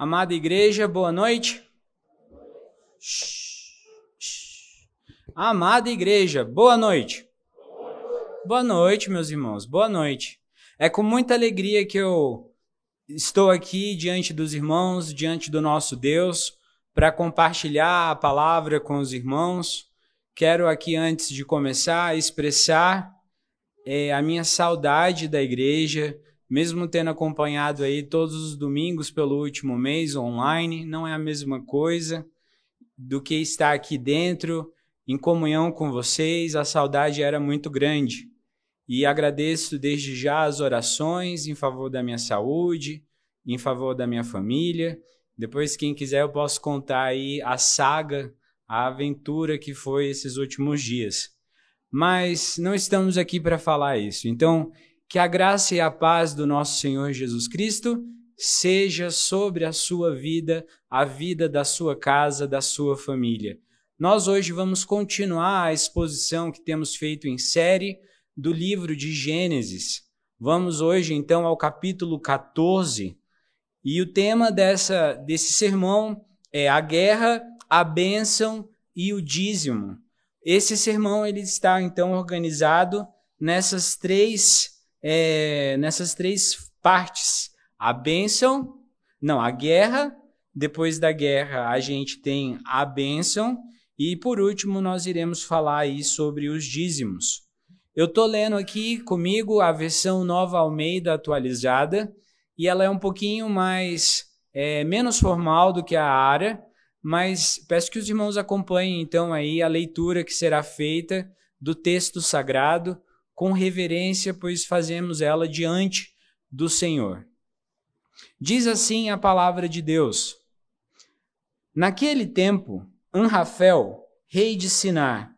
Amada igreja, boa noite. Amada igreja, boa noite. Boa noite, meus irmãos, boa noite. É com muita alegria que eu estou aqui diante dos irmãos, diante do nosso Deus, para compartilhar a palavra com os irmãos. Quero aqui, antes de começar, expressar é, a minha saudade da igreja, mesmo tendo acompanhado aí todos os domingos pelo último mês online, não é a mesma coisa do que estar aqui dentro, em comunhão com vocês, a saudade era muito grande. E agradeço desde já as orações em favor da minha saúde, em favor da minha família. Depois, quem quiser, eu posso contar aí a saga, a aventura que foi esses últimos dias. Mas não estamos aqui para falar isso. Então, que a graça e a paz do nosso Senhor Jesus Cristo seja sobre a sua vida, a vida da sua casa, da sua família. Nós hoje vamos continuar a exposição que temos feito em série do livro de Gênesis. Vamos hoje então ao capítulo 14 e o tema dessa, desse sermão é a guerra, a bênção e o dízimo. Esse sermão ele está então organizado nessas três é, nessas três partes. A bênção, não, a guerra, depois da guerra a gente tem a bênção, e por último nós iremos falar aí sobre os dízimos. Eu estou lendo aqui comigo a versão Nova Almeida atualizada, e ela é um pouquinho mais, é, menos formal do que a área, mas peço que os irmãos acompanhem então aí a leitura que será feita do texto sagrado, com reverência, pois fazemos ela diante do Senhor. Diz assim a palavra de Deus: Naquele tempo, Anrafel, rei de Sinar,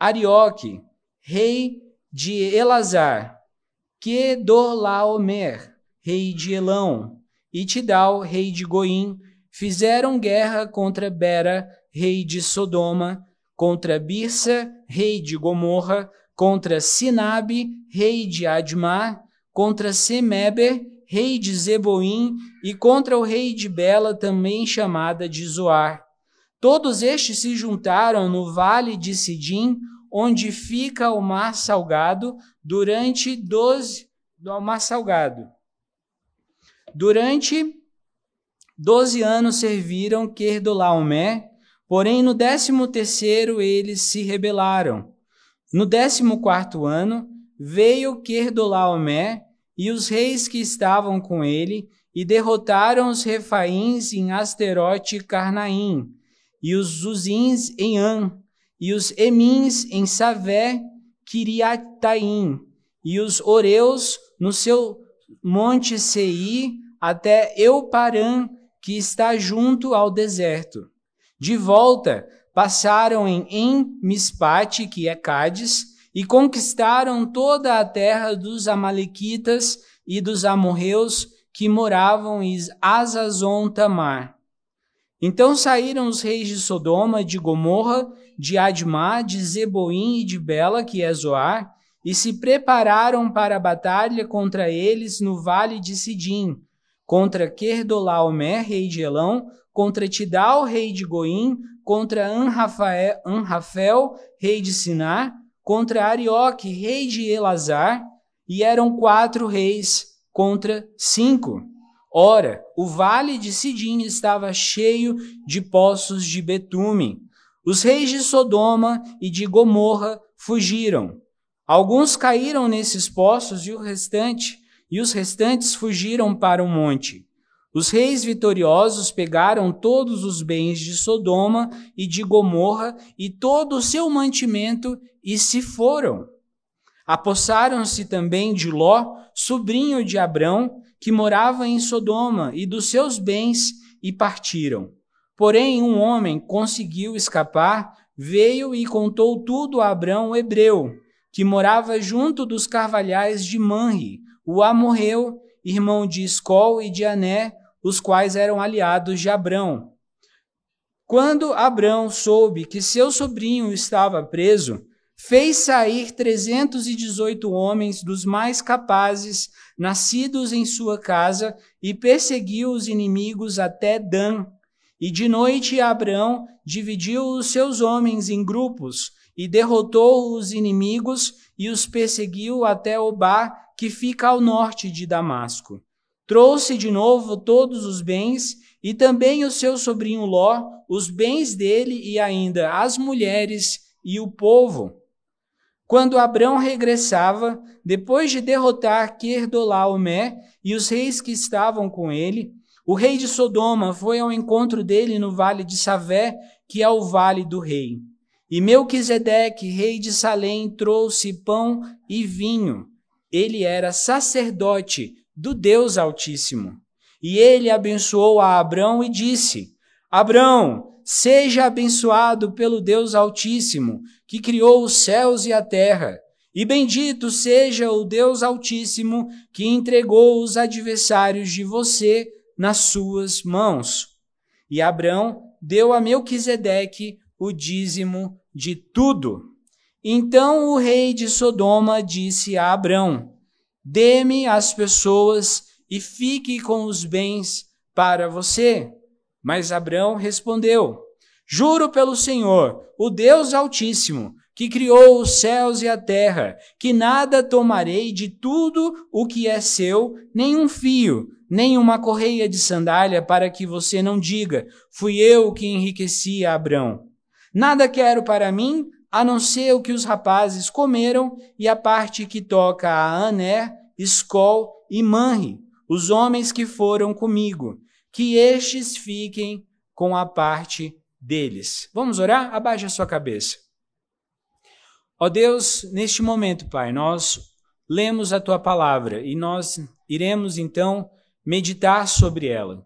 Arioque, rei de Elazar, Kedorlaomer, rei de Elão, e Tidal, rei de Goim, fizeram guerra contra Bera, rei de Sodoma, contra Birsa, rei de Gomorra, contra Sinabe, rei de Admar, contra Semeber, rei de Zeboim, e contra o rei de Bela, também chamada de Zoar. Todos estes se juntaram no vale de Sidim, onde fica o mar salgado, durante doze do mar salgado. Durante doze anos serviram Querdolaomé, porém no décimo terceiro eles se rebelaram no décimo quarto ano, veio Querdolaomé e os reis que estavam com ele, e derrotaram os refaíns em Asterote e Carnaim, e os Zuzins em An, e os Emins em Savé, Kiriataim, e os Oreus no seu monte Sei, até Euparã, que está junto ao deserto. De volta, passaram em En-Mispate, que é Cádiz, e conquistaram toda a terra dos Amalequitas e dos amorreus que moravam em Azazon Tamar. Então saíram os reis de Sodoma, de Gomorra, de Admá, de Zeboim e de Bela, que é Zoar, e se prepararam para a batalha contra eles no vale de Sidim, contra Querdolaomer, rei de Elão, contra Tidal, rei de Goim, contra Anrafel, Anrafel, rei de Sinar, contra Arioque, rei de Elazar, e eram quatro reis contra cinco. Ora, o vale de Sidim estava cheio de poços de betume. Os reis de Sodoma e de Gomorra fugiram. Alguns caíram nesses poços e o restante, e os restantes fugiram para o monte. Os reis vitoriosos pegaram todos os bens de Sodoma e de Gomorra e todo o seu mantimento e se foram. Apossaram-se também de Ló, sobrinho de Abrão, que morava em Sodoma, e dos seus bens e partiram. Porém, um homem conseguiu escapar, veio e contou tudo a Abrão, o hebreu, que morava junto dos carvalhais de Manre, o amorreu, irmão de Escol e de Ané, os quais eram aliados de Abrão. Quando Abrão soube que seu sobrinho estava preso, fez sair 318 homens dos mais capazes, nascidos em sua casa, e perseguiu os inimigos até Dan. E de noite Abraão dividiu os seus homens em grupos e derrotou os inimigos e os perseguiu até Obá, que fica ao norte de Damasco. Trouxe de novo todos os bens e também o seu sobrinho Ló, os bens dele e ainda as mulheres e o povo. Quando Abrão regressava, depois de derrotar Querdolaomé e os reis que estavam com ele, o rei de Sodoma foi ao encontro dele no vale de Savé, que é o vale do rei. E Melquisedeque, rei de Salém, trouxe pão e vinho. Ele era sacerdote do Deus Altíssimo. E ele abençoou a Abrão e disse: Abrão, seja abençoado pelo Deus Altíssimo, que criou os céus e a terra. E bendito seja o Deus Altíssimo, que entregou os adversários de você nas suas mãos. E Abrão deu a Melquisedeque o dízimo de tudo. Então o rei de Sodoma disse a Abrão: Dê-me as pessoas e fique com os bens para você. Mas Abrão respondeu: Juro pelo Senhor, o Deus Altíssimo, que criou os céus e a terra, que nada tomarei de tudo o que é seu, nem um fio, nem uma correia de sandália, para que você não diga: Fui eu que enriqueci a. Nada quero para mim, a não ser o que os rapazes comeram e a parte que toca a Ané, Escol e Manri, os homens que foram comigo, que estes fiquem com a parte deles. Vamos orar? Abaixe a sua cabeça. Ó Deus, neste momento, Pai, nós lemos a tua palavra e nós iremos então meditar sobre ela.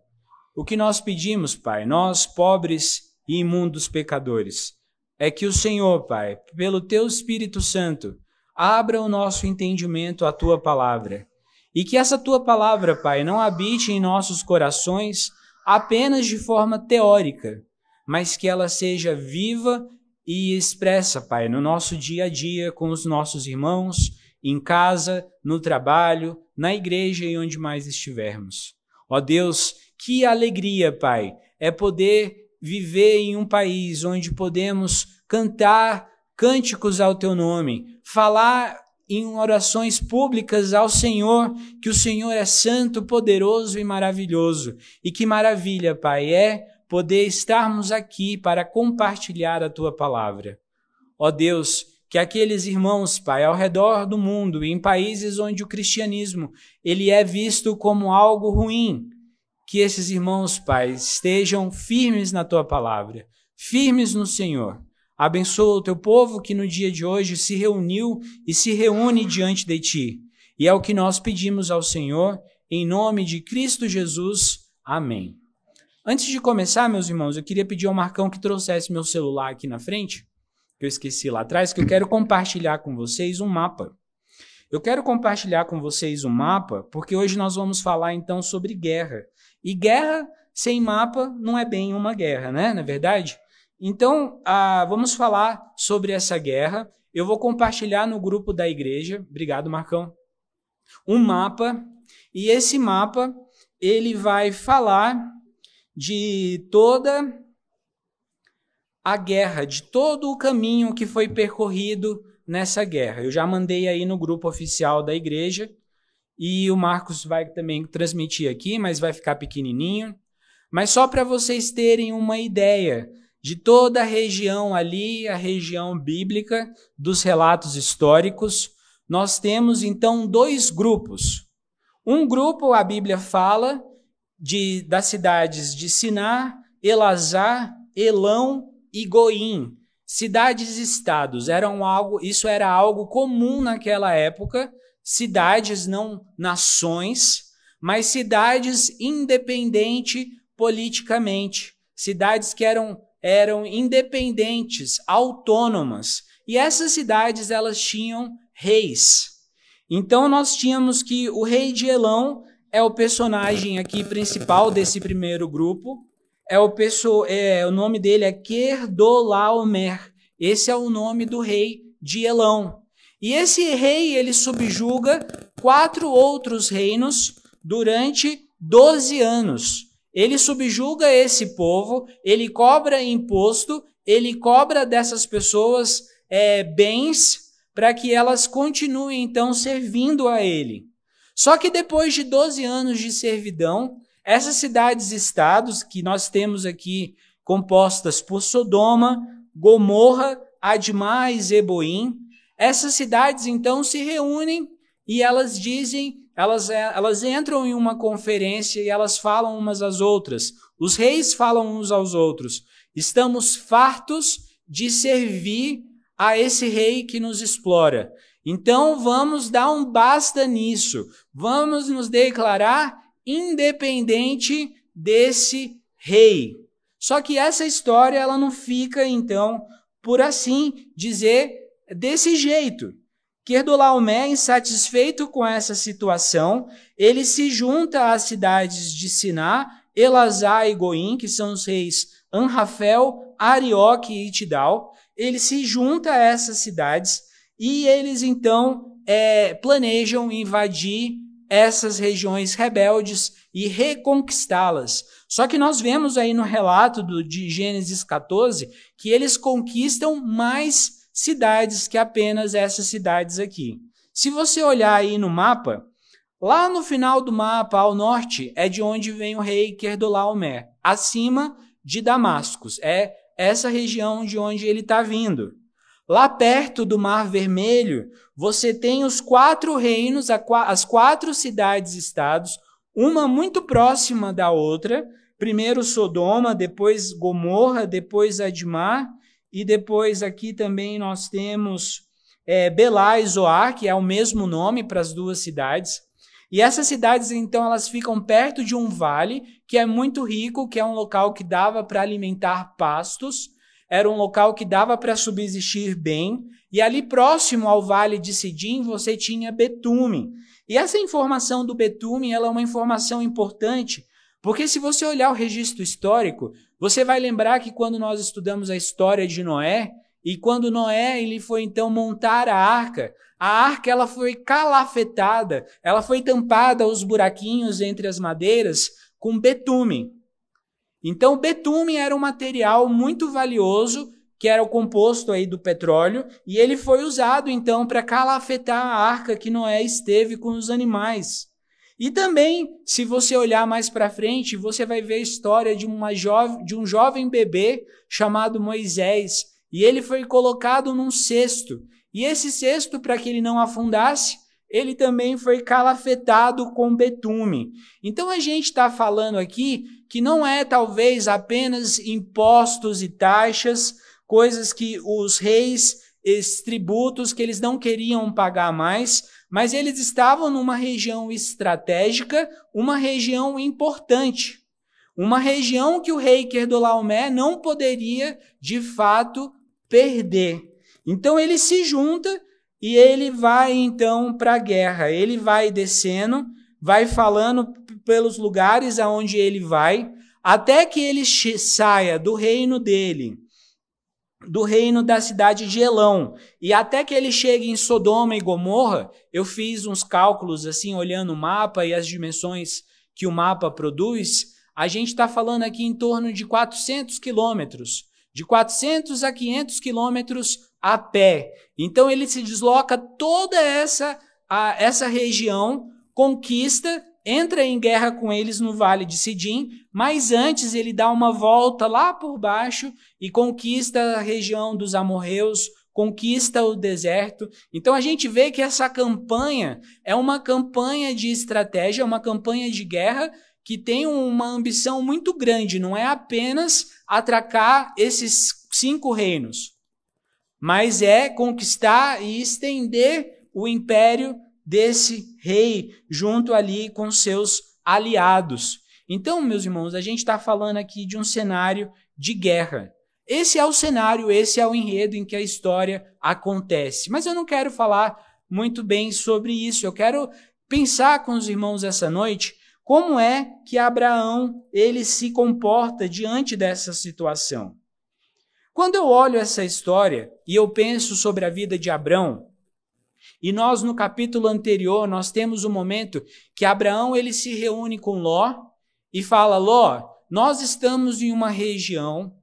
O que nós pedimos, Pai, nós pobres e imundos pecadores. É que o Senhor, Pai, pelo teu Espírito Santo, abra o nosso entendimento à tua palavra. E que essa tua palavra, Pai, não habite em nossos corações apenas de forma teórica, mas que ela seja viva e expressa, Pai, no nosso dia a dia com os nossos irmãos, em casa, no trabalho, na igreja e onde mais estivermos. Ó Deus, que alegria, Pai, é poder viver em um país onde podemos cantar cânticos ao teu nome, falar em orações públicas ao Senhor, que o Senhor é santo, poderoso e maravilhoso. E que maravilha, Pai, é poder estarmos aqui para compartilhar a tua palavra. Ó Deus, que aqueles irmãos, Pai, ao redor do mundo em países onde o cristianismo ele é visto como algo ruim, que esses irmãos, Pai, estejam firmes na tua palavra, firmes no Senhor. Abençoa o teu povo que no dia de hoje se reuniu e se reúne diante de ti. E é o que nós pedimos ao Senhor, em nome de Cristo Jesus. Amém. Antes de começar, meus irmãos, eu queria pedir ao Marcão que trouxesse meu celular aqui na frente, que eu esqueci lá atrás, que eu quero compartilhar com vocês um mapa. Eu quero compartilhar com vocês um mapa, porque hoje nós vamos falar então sobre guerra. E guerra sem mapa não é bem uma guerra, né? Na é verdade? Então, ah, vamos falar sobre essa guerra. Eu vou compartilhar no grupo da igreja. Obrigado, Marcão. Um mapa. E esse mapa ele vai falar de toda a guerra, de todo o caminho que foi percorrido nessa guerra. Eu já mandei aí no grupo oficial da igreja. E o Marcos vai também transmitir aqui, mas vai ficar pequenininho. Mas só para vocês terem uma ideia de toda a região ali, a região bíblica, dos relatos históricos, nós temos então dois grupos. Um grupo, a Bíblia fala, de, das cidades de Siná, Elazar, Elão e Goim. Cidades-estados eram algo, isso era algo comum naquela época cidades, não nações, mas cidades independentes politicamente, cidades que eram, eram independentes, autônomas. E essas cidades elas tinham reis. Então nós tínhamos que o rei de Elão é o personagem aqui principal desse primeiro grupo. É o, é, o nome dele é Kerdolaomer. Esse é o nome do rei de Elão. E esse rei ele subjuga quatro outros reinos durante 12 anos. Ele subjuga esse povo, ele cobra imposto, ele cobra dessas pessoas é, bens para que elas continuem então servindo a ele. Só que depois de 12 anos de servidão, essas cidades-estados que nós temos aqui compostas por Sodoma, Gomorra, Admá e Zeboim, essas cidades então se reúnem e elas dizem, elas, elas entram em uma conferência e elas falam umas às outras. Os reis falam uns aos outros. Estamos fartos de servir a esse rei que nos explora. Então vamos dar um basta nisso. Vamos nos declarar independente desse rei. Só que essa história ela não fica então por assim dizer desse jeito. Querdolaomé, insatisfeito com essa situação, ele se junta às cidades de Siná, Elazar e Goim, que são os reis Anrafel, Arioque e Tidal. Ele se junta a essas cidades e eles então é, planejam invadir essas regiões rebeldes e reconquistá-las. Só que nós vemos aí no relato do, de Gênesis 14 que eles conquistam mais cidades que apenas essas cidades aqui. Se você olhar aí no mapa, lá no final do mapa, ao norte, é de onde vem o rei Querdolaomer, acima de Damascus. É essa região de onde ele está vindo. Lá perto do Mar Vermelho, você tem os quatro reinos, as quatro cidades-estados, uma muito próxima da outra. Primeiro Sodoma, depois Gomorra, depois Admar, e depois aqui também nós temos é, Belá e Zoar, que é o mesmo nome para as duas cidades. E essas cidades, então, elas ficam perto de um vale que é muito rico, que é um local que dava para alimentar pastos era um local que dava para subsistir bem, e ali próximo ao vale de Sidim você tinha betume. E essa informação do betume ela é uma informação importante, porque se você olhar o registro histórico, você vai lembrar que quando nós estudamos a história de Noé, e quando Noé ele foi então montar a arca, a arca ela foi calafetada, ela foi tampada os buraquinhos entre as madeiras com betume. Então, betume era um material muito valioso, que era o composto aí do petróleo, e ele foi usado então para calafetar a arca que Noé esteve com os animais. E também, se você olhar mais para frente, você vai ver a história de, uma de um jovem bebê chamado Moisés, e ele foi colocado num cesto. E esse cesto, para que ele não afundasse, ele também foi calafetado com betume. Então a gente está falando aqui que não é talvez apenas impostos e taxas, coisas que os reis, esses tributos que eles não queriam pagar mais, mas eles estavam numa região estratégica, uma região importante, uma região que o rei Querdolaomé não poderia de fato perder. Então ele se junta e ele vai então para a guerra. Ele vai descendo, vai falando pelos lugares aonde ele vai, até que ele saia do reino dele, do reino da cidade de Elão, e até que ele chegue em Sodoma e Gomorra. Eu fiz uns cálculos assim, olhando o mapa e as dimensões que o mapa produz. A gente está falando aqui em torno de 400 quilômetros. De 400 a 500 quilômetros a pé. Então ele se desloca toda essa, a, essa região, conquista, entra em guerra com eles no Vale de Sidim, mas antes ele dá uma volta lá por baixo e conquista a região dos amorreus, conquista o deserto. Então a gente vê que essa campanha é uma campanha de estratégia, uma campanha de guerra que tem uma ambição muito grande, não é apenas atracar esses cinco reinos mas é conquistar e estender o império desse rei junto ali com seus aliados. Então, meus irmãos, a gente está falando aqui de um cenário de guerra. Esse é o cenário, esse é o enredo em que a história acontece. Mas eu não quero falar muito bem sobre isso. Eu quero pensar com os irmãos essa noite como é que Abraão ele se comporta diante dessa situação. Quando eu olho essa história e eu penso sobre a vida de Abraão, e nós no capítulo anterior nós temos um momento que Abraão ele se reúne com Ló e fala: Ló, nós estamos em uma região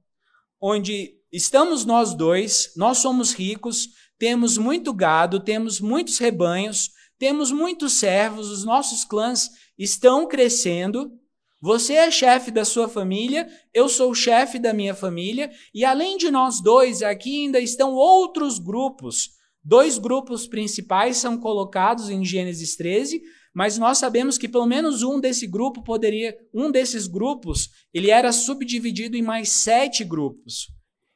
onde estamos nós dois, nós somos ricos, temos muito gado, temos muitos rebanhos, temos muitos servos, os nossos clãs estão crescendo. Você é chefe da sua família, eu sou chefe da minha família, e além de nós dois, aqui ainda estão outros grupos. Dois grupos principais são colocados em Gênesis 13, mas nós sabemos que pelo menos um desse grupo poderia, um desses grupos, ele era subdividido em mais sete grupos.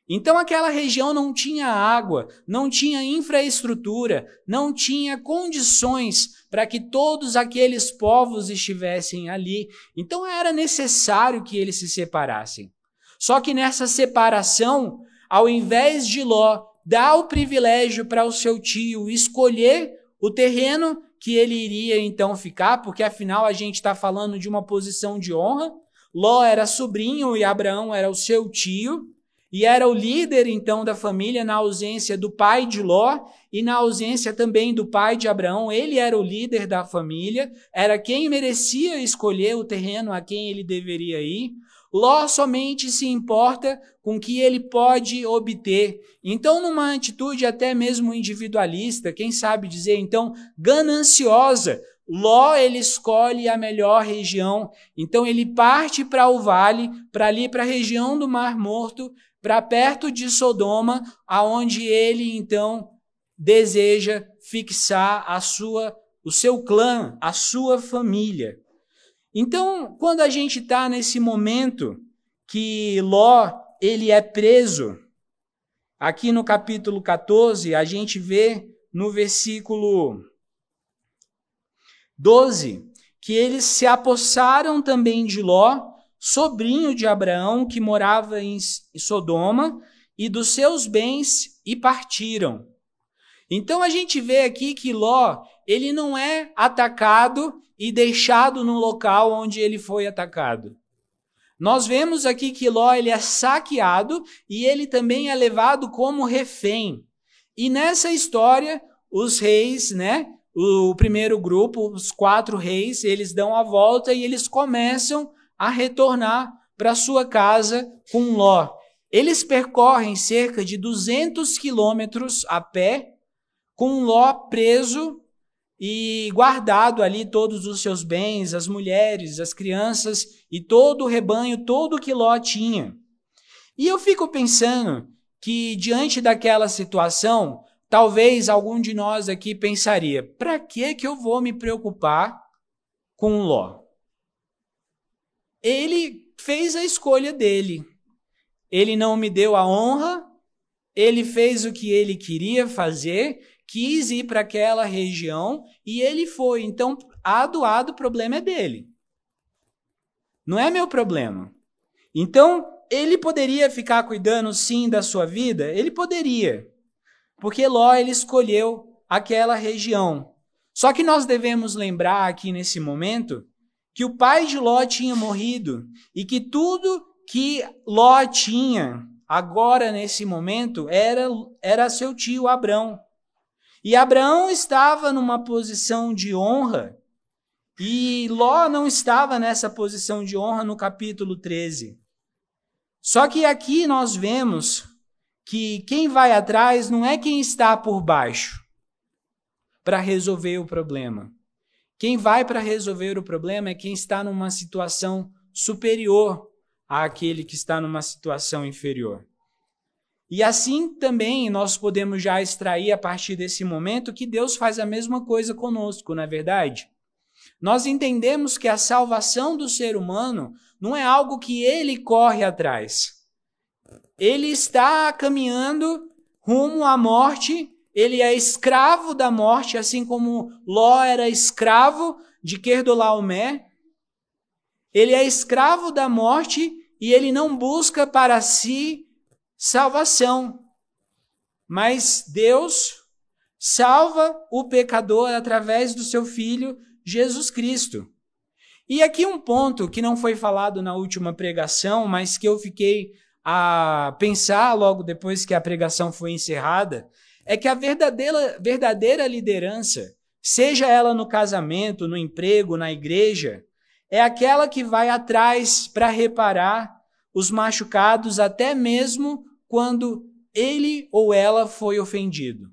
Então aquela região não tinha água, não tinha infraestrutura, não tinha condições para que todos aqueles povos estivessem ali. Então era necessário que eles se separassem. Só que nessa separação, ao invés de Ló dar o privilégio para o seu tio escolher o terreno que ele iria então ficar, porque afinal a gente está falando de uma posição de honra. Ló era sobrinho e Abraão era o seu tio e era o líder então da família na ausência do pai de Ló e na ausência também do pai de Abraão. Ele era o líder da família, era quem merecia escolher o terreno a quem ele deveria ir. Ló somente se importa com o que ele pode obter. Então, numa atitude até mesmo individualista, quem sabe dizer então gananciosa, Ló ele escolhe a melhor região. Então ele parte para o vale, para ali para a região do Mar Morto, para perto de Sodoma, aonde ele então deseja fixar a sua o seu clã, a sua família. Então, quando a gente está nesse momento que Ló ele é preso, aqui no capítulo 14, a gente vê no versículo 12 que eles se apossaram também de Ló sobrinho de Abraão, que morava em Sodoma, e dos seus bens e partiram. Então a gente vê aqui que Ló, ele não é atacado e deixado no local onde ele foi atacado. Nós vemos aqui que Ló ele é saqueado e ele também é levado como refém. E nessa história, os reis, né, o primeiro grupo, os quatro reis, eles dão a volta e eles começam a retornar para sua casa com Ló. Eles percorrem cerca de 200 quilômetros a pé, com Ló preso e guardado ali todos os seus bens, as mulheres, as crianças e todo o rebanho, todo o que Ló tinha. E eu fico pensando que diante daquela situação, talvez algum de nós aqui pensaria: para que que eu vou me preocupar com Ló? ele fez a escolha dele. Ele não me deu a honra, ele fez o que ele queria fazer, quis ir para aquela região e ele foi. Então, a o problema é dele. Não é meu problema. Então, ele poderia ficar cuidando sim da sua vida? Ele poderia. Porque Ló ele escolheu aquela região. Só que nós devemos lembrar aqui nesse momento que o pai de Ló tinha morrido e que tudo que Ló tinha agora nesse momento era, era seu tio Abrão. E Abraão estava numa posição de honra e Ló não estava nessa posição de honra no capítulo 13. Só que aqui nós vemos que quem vai atrás não é quem está por baixo para resolver o problema. Quem vai para resolver o problema é quem está numa situação superior àquele que está numa situação inferior. E assim também nós podemos já extrair a partir desse momento que Deus faz a mesma coisa conosco, não é verdade? Nós entendemos que a salvação do ser humano não é algo que ele corre atrás. Ele está caminhando rumo à morte ele é escravo da morte, assim como Ló era escravo de Querdolaomé. Ele é escravo da morte e ele não busca para si salvação. Mas Deus salva o pecador através do seu filho Jesus Cristo. E aqui um ponto que não foi falado na última pregação, mas que eu fiquei a pensar logo depois que a pregação foi encerrada é que a verdadeira, verdadeira liderança, seja ela no casamento, no emprego, na igreja, é aquela que vai atrás para reparar os machucados até mesmo quando ele ou ela foi ofendido.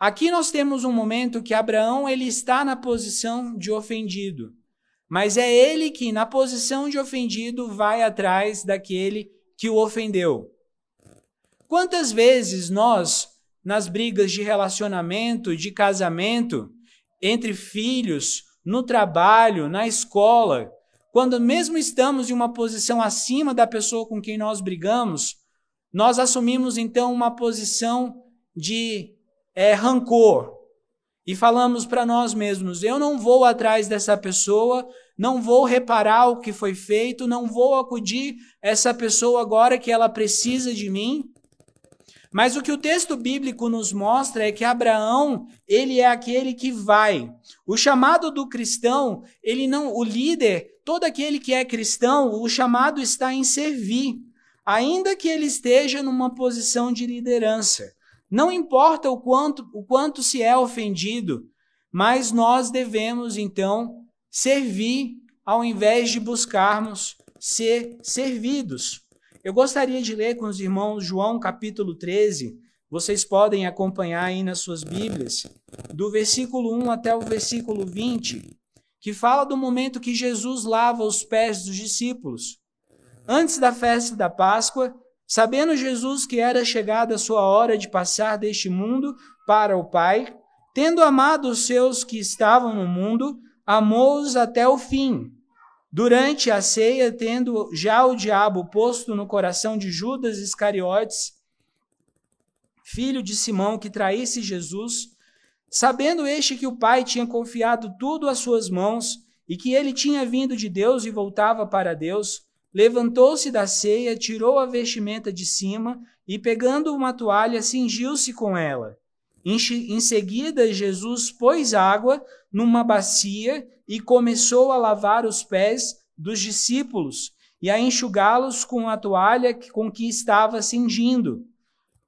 Aqui nós temos um momento que Abraão ele está na posição de ofendido, mas é ele que na posição de ofendido vai atrás daquele que o ofendeu. Quantas vezes nós nas brigas de relacionamento, de casamento, entre filhos, no trabalho, na escola, quando mesmo estamos em uma posição acima da pessoa com quem nós brigamos, nós assumimos então uma posição de é, rancor e falamos para nós mesmos: eu não vou atrás dessa pessoa, não vou reparar o que foi feito, não vou acudir essa pessoa agora que ela precisa de mim. Mas o que o texto bíblico nos mostra é que Abraão, ele é aquele que vai. O chamado do cristão, ele não, o líder, todo aquele que é cristão, o chamado está em servir ainda que ele esteja numa posição de liderança. Não importa o quanto, o quanto se é ofendido, mas nós devemos então servir ao invés de buscarmos ser servidos. Eu gostaria de ler com os irmãos João capítulo 13. Vocês podem acompanhar aí nas suas Bíblias, do versículo 1 até o versículo 20, que fala do momento que Jesus lava os pés dos discípulos. Antes da festa da Páscoa, sabendo Jesus que era chegada a sua hora de passar deste mundo para o Pai, tendo amado os seus que estavam no mundo, amou-os até o fim. Durante a ceia, tendo já o diabo posto no coração de Judas Iscariotes, filho de Simão, que traísse Jesus, sabendo este que o Pai tinha confiado tudo às suas mãos e que ele tinha vindo de Deus e voltava para Deus, levantou-se da ceia, tirou a vestimenta de cima e, pegando uma toalha, cingiu-se com ela. Em seguida, Jesus pôs água numa bacia e começou a lavar os pés dos discípulos e a enxugá-los com a toalha com que estava cingindo.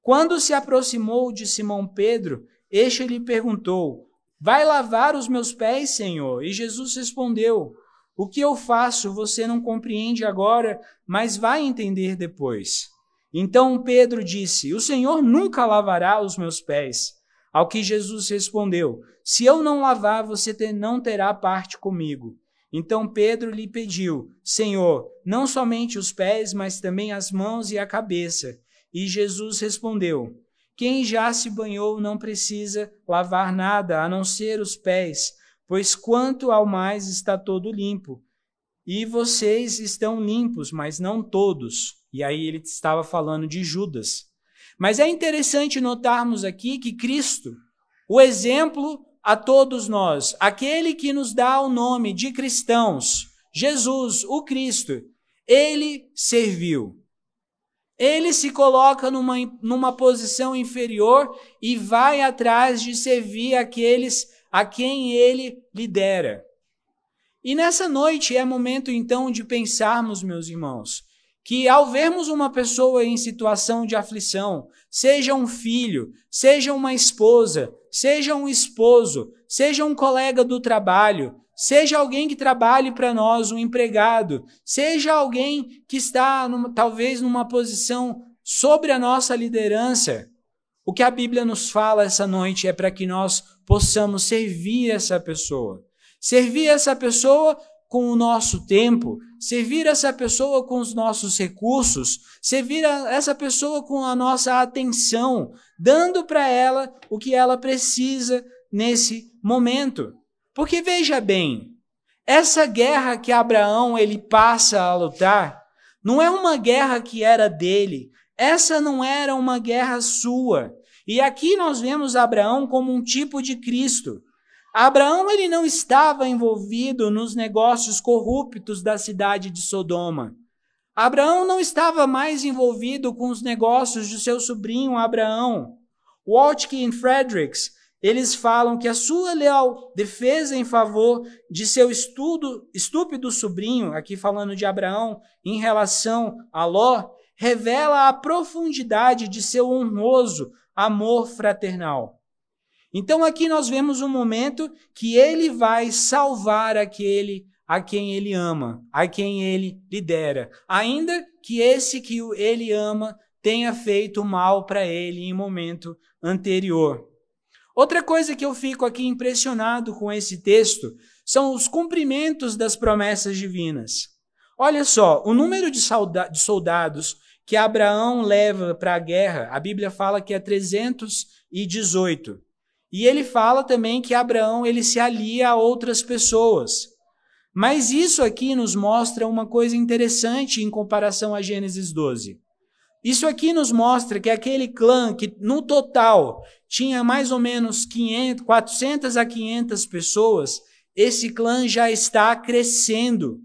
Quando se aproximou de Simão Pedro, este lhe perguntou: Vai lavar os meus pés, Senhor? E Jesus respondeu: o que eu faço você não compreende agora, mas vai entender depois. Então Pedro disse: O Senhor nunca lavará os meus pés. Ao que Jesus respondeu: Se eu não lavar, você não terá parte comigo. Então Pedro lhe pediu: Senhor, não somente os pés, mas também as mãos e a cabeça. E Jesus respondeu: Quem já se banhou não precisa lavar nada a não ser os pés pois quanto ao mais está todo limpo. E vocês estão limpos, mas não todos. E aí ele estava falando de Judas. Mas é interessante notarmos aqui que Cristo, o exemplo a todos nós, aquele que nos dá o nome de cristãos, Jesus, o Cristo, ele serviu. Ele se coloca numa, numa posição inferior e vai atrás de servir aqueles a quem ele lidera. E nessa noite é momento então de pensarmos, meus irmãos, que ao vermos uma pessoa em situação de aflição, seja um filho, seja uma esposa, seja um esposo, seja um colega do trabalho, seja alguém que trabalhe para nós, um empregado, seja alguém que está numa, talvez numa posição sobre a nossa liderança, o que a Bíblia nos fala essa noite é para que nós possamos servir essa pessoa. Servir essa pessoa com o nosso tempo, servir essa pessoa com os nossos recursos, servir essa pessoa com a nossa atenção, dando para ela o que ela precisa nesse momento. Porque veja bem, essa guerra que Abraão ele passa a lutar não é uma guerra que era dele, essa não era uma guerra sua. E aqui nós vemos Abraão como um tipo de Cristo. Abraão ele não estava envolvido nos negócios corruptos da cidade de Sodoma. Abraão não estava mais envolvido com os negócios de seu sobrinho Abraão. Watkin Fredericks, eles falam que a sua leal defesa em favor de seu estudo, estúpido sobrinho, aqui falando de Abraão, em relação a Ló, revela a profundidade de seu honroso amor fraternal. Então aqui nós vemos um momento que ele vai salvar aquele a quem ele ama, a quem ele lidera, ainda que esse que ele ama tenha feito mal para ele em momento anterior. Outra coisa que eu fico aqui impressionado com esse texto são os cumprimentos das promessas divinas. Olha só, o número de, soldados que Abraão leva para a guerra, a Bíblia fala que é 318. E ele fala também que Abraão ele se alia a outras pessoas. Mas isso aqui nos mostra uma coisa interessante em comparação a Gênesis 12. Isso aqui nos mostra que aquele clã que no total tinha mais ou menos 500, 400 a 500 pessoas, esse clã já está crescendo.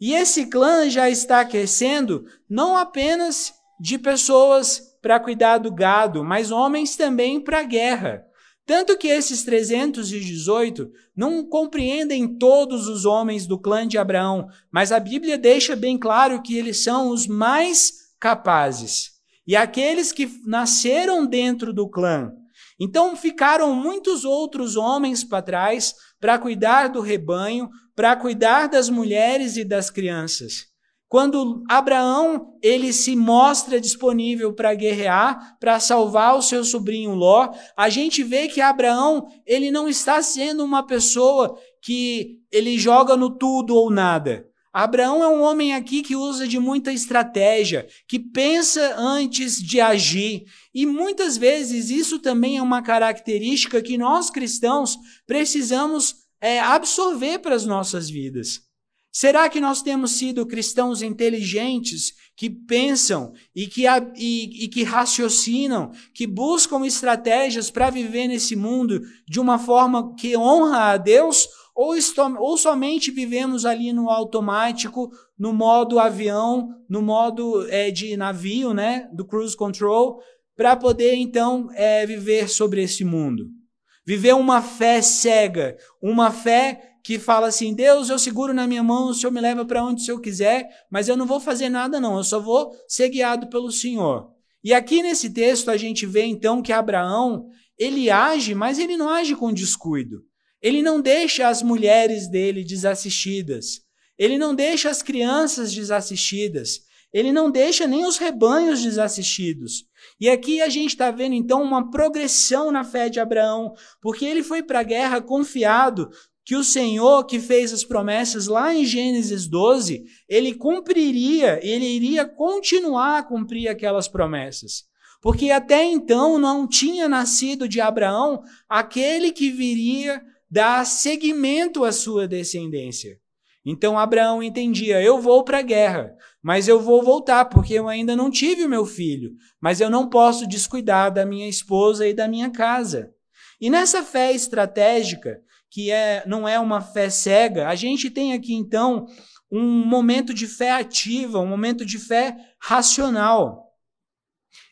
E esse clã já está crescendo não apenas de pessoas para cuidar do gado, mas homens também para a guerra. Tanto que esses 318 não compreendem todos os homens do clã de Abraão, mas a Bíblia deixa bem claro que eles são os mais capazes. E aqueles que nasceram dentro do clã. Então ficaram muitos outros homens para trás para cuidar do rebanho, para cuidar das mulheres e das crianças. Quando Abraão ele se mostra disponível para guerrear, para salvar o seu sobrinho Ló, a gente vê que Abraão ele não está sendo uma pessoa que ele joga no tudo ou nada. Abraão é um homem aqui que usa de muita estratégia, que pensa antes de agir. E muitas vezes isso também é uma característica que nós cristãos precisamos é, absorver para as nossas vidas. Será que nós temos sido cristãos inteligentes que pensam e que, e, e que raciocinam, que buscam estratégias para viver nesse mundo de uma forma que honra a Deus? Ou, ou somente vivemos ali no automático, no modo avião, no modo é, de navio, né, do cruise control, para poder então é, viver sobre esse mundo? Viver uma fé cega, uma fé que fala assim: Deus, eu seguro na minha mão, o Senhor me leva para onde o Senhor quiser, mas eu não vou fazer nada, não, eu só vou ser guiado pelo Senhor. E aqui nesse texto a gente vê então que Abraão, ele age, mas ele não age com descuido. Ele não deixa as mulheres dele desassistidas. Ele não deixa as crianças desassistidas. Ele não deixa nem os rebanhos desassistidos. E aqui a gente está vendo então uma progressão na fé de Abraão, porque ele foi para a guerra confiado que o Senhor que fez as promessas lá em Gênesis 12, ele cumpriria, ele iria continuar a cumprir aquelas promessas. Porque até então não tinha nascido de Abraão aquele que viria dar seguimento à sua descendência. Então Abraão entendia: eu vou para a guerra, mas eu vou voltar porque eu ainda não tive o meu filho, mas eu não posso descuidar da minha esposa e da minha casa. E nessa fé estratégica, que é, não é uma fé cega, a gente tem aqui então um momento de fé ativa, um momento de fé racional.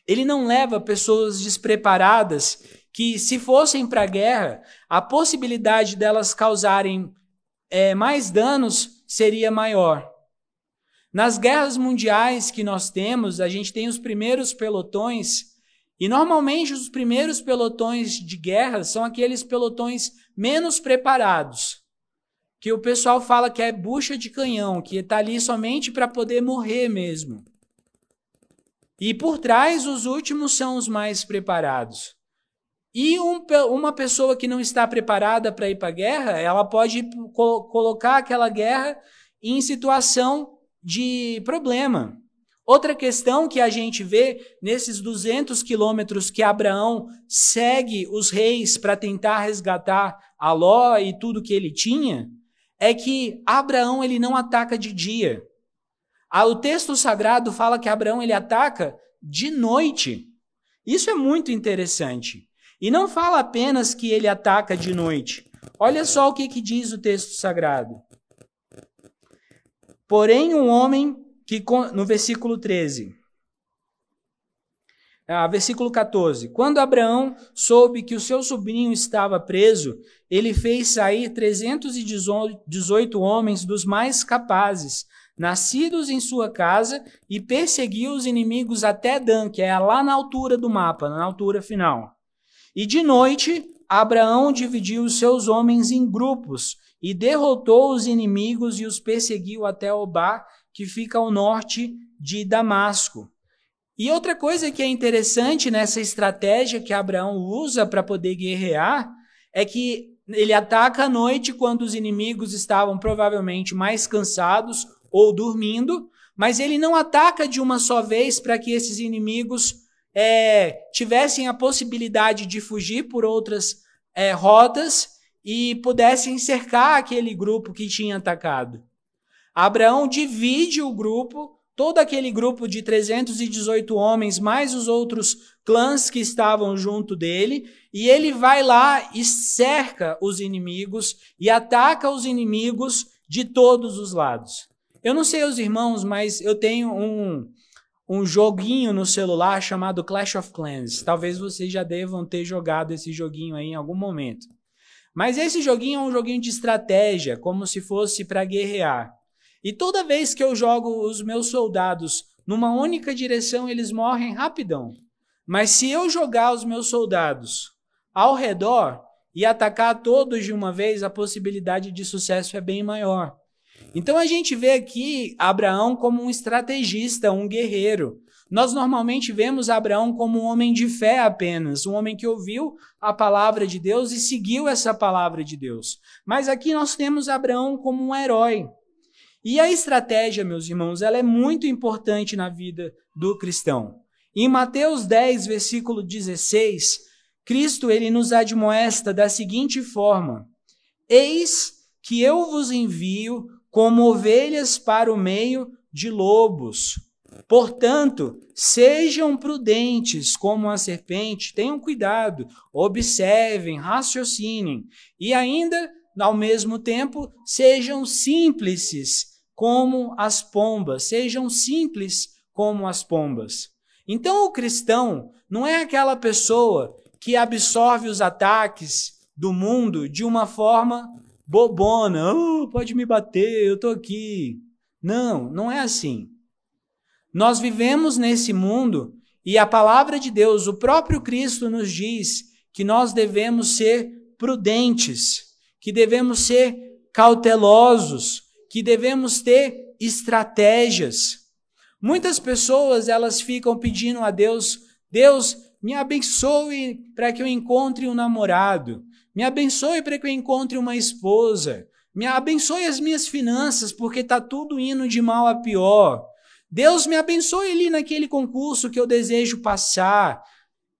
Ele não leva pessoas despreparadas que, se fossem para a guerra, a possibilidade delas causarem é, mais danos seria maior. Nas guerras mundiais que nós temos, a gente tem os primeiros pelotões, e normalmente os primeiros pelotões de guerra são aqueles pelotões menos preparados, que o pessoal fala que é bucha de canhão, que está ali somente para poder morrer mesmo. E por trás, os últimos são os mais preparados. E um, uma pessoa que não está preparada para ir para a guerra, ela pode co colocar aquela guerra em situação de problema. Outra questão que a gente vê nesses 200 quilômetros que Abraão segue os reis para tentar resgatar a Ló e tudo que ele tinha, é que Abraão ele não ataca de dia. O texto sagrado fala que Abraão ele ataca de noite. Isso é muito interessante. E não fala apenas que ele ataca de noite. Olha só o que, que diz o texto sagrado. Porém, um homem que, no versículo 13, Ah, versículo 14. Quando Abraão soube que o seu sobrinho estava preso, ele fez sair 318 homens dos mais capazes, nascidos em sua casa, e perseguiu os inimigos até Dan, que é lá na altura do mapa, na altura final. E de noite, Abraão dividiu os seus homens em grupos e derrotou os inimigos e os perseguiu até Obá, que fica ao norte de Damasco. E outra coisa que é interessante nessa estratégia que Abraão usa para poder guerrear é que ele ataca à noite quando os inimigos estavam provavelmente mais cansados ou dormindo, mas ele não ataca de uma só vez para que esses inimigos é, tivessem a possibilidade de fugir por outras é, rotas e pudessem cercar aquele grupo que tinha atacado. Abraão divide o grupo todo aquele grupo de 318 homens, mais os outros clãs que estavam junto dele, e ele vai lá e cerca os inimigos e ataca os inimigos de todos os lados. Eu não sei os irmãos, mas eu tenho um, um joguinho no celular chamado Clash of Clans. Talvez vocês já devam ter jogado esse joguinho aí em algum momento. Mas esse joguinho é um joguinho de estratégia, como se fosse para guerrear. E toda vez que eu jogo os meus soldados numa única direção, eles morrem rapidão. Mas se eu jogar os meus soldados ao redor e atacar todos de uma vez, a possibilidade de sucesso é bem maior. Então a gente vê aqui Abraão como um estrategista, um guerreiro. Nós normalmente vemos Abraão como um homem de fé apenas, um homem que ouviu a palavra de Deus e seguiu essa palavra de Deus. Mas aqui nós temos Abraão como um herói, e a estratégia, meus irmãos, ela é muito importante na vida do cristão. Em Mateus 10, versículo 16, Cristo ele nos admoesta da seguinte forma: Eis que eu vos envio como ovelhas para o meio de lobos. Portanto, sejam prudentes como a serpente, tenham cuidado, observem, raciocinem e ainda, ao mesmo tempo, sejam simples como as pombas, sejam simples como as pombas. Então o cristão não é aquela pessoa que absorve os ataques do mundo de uma forma bobona. Oh, pode me bater, eu tô aqui. Não, não é assim. Nós vivemos nesse mundo e a palavra de Deus, o próprio Cristo nos diz que nós devemos ser prudentes, que devemos ser cautelosos, que devemos ter estratégias. Muitas pessoas elas ficam pedindo a Deus, Deus, me abençoe para que eu encontre um namorado, me abençoe para que eu encontre uma esposa, me abençoe as minhas finanças porque está tudo indo de mal a pior. Deus me abençoe ali naquele concurso que eu desejo passar.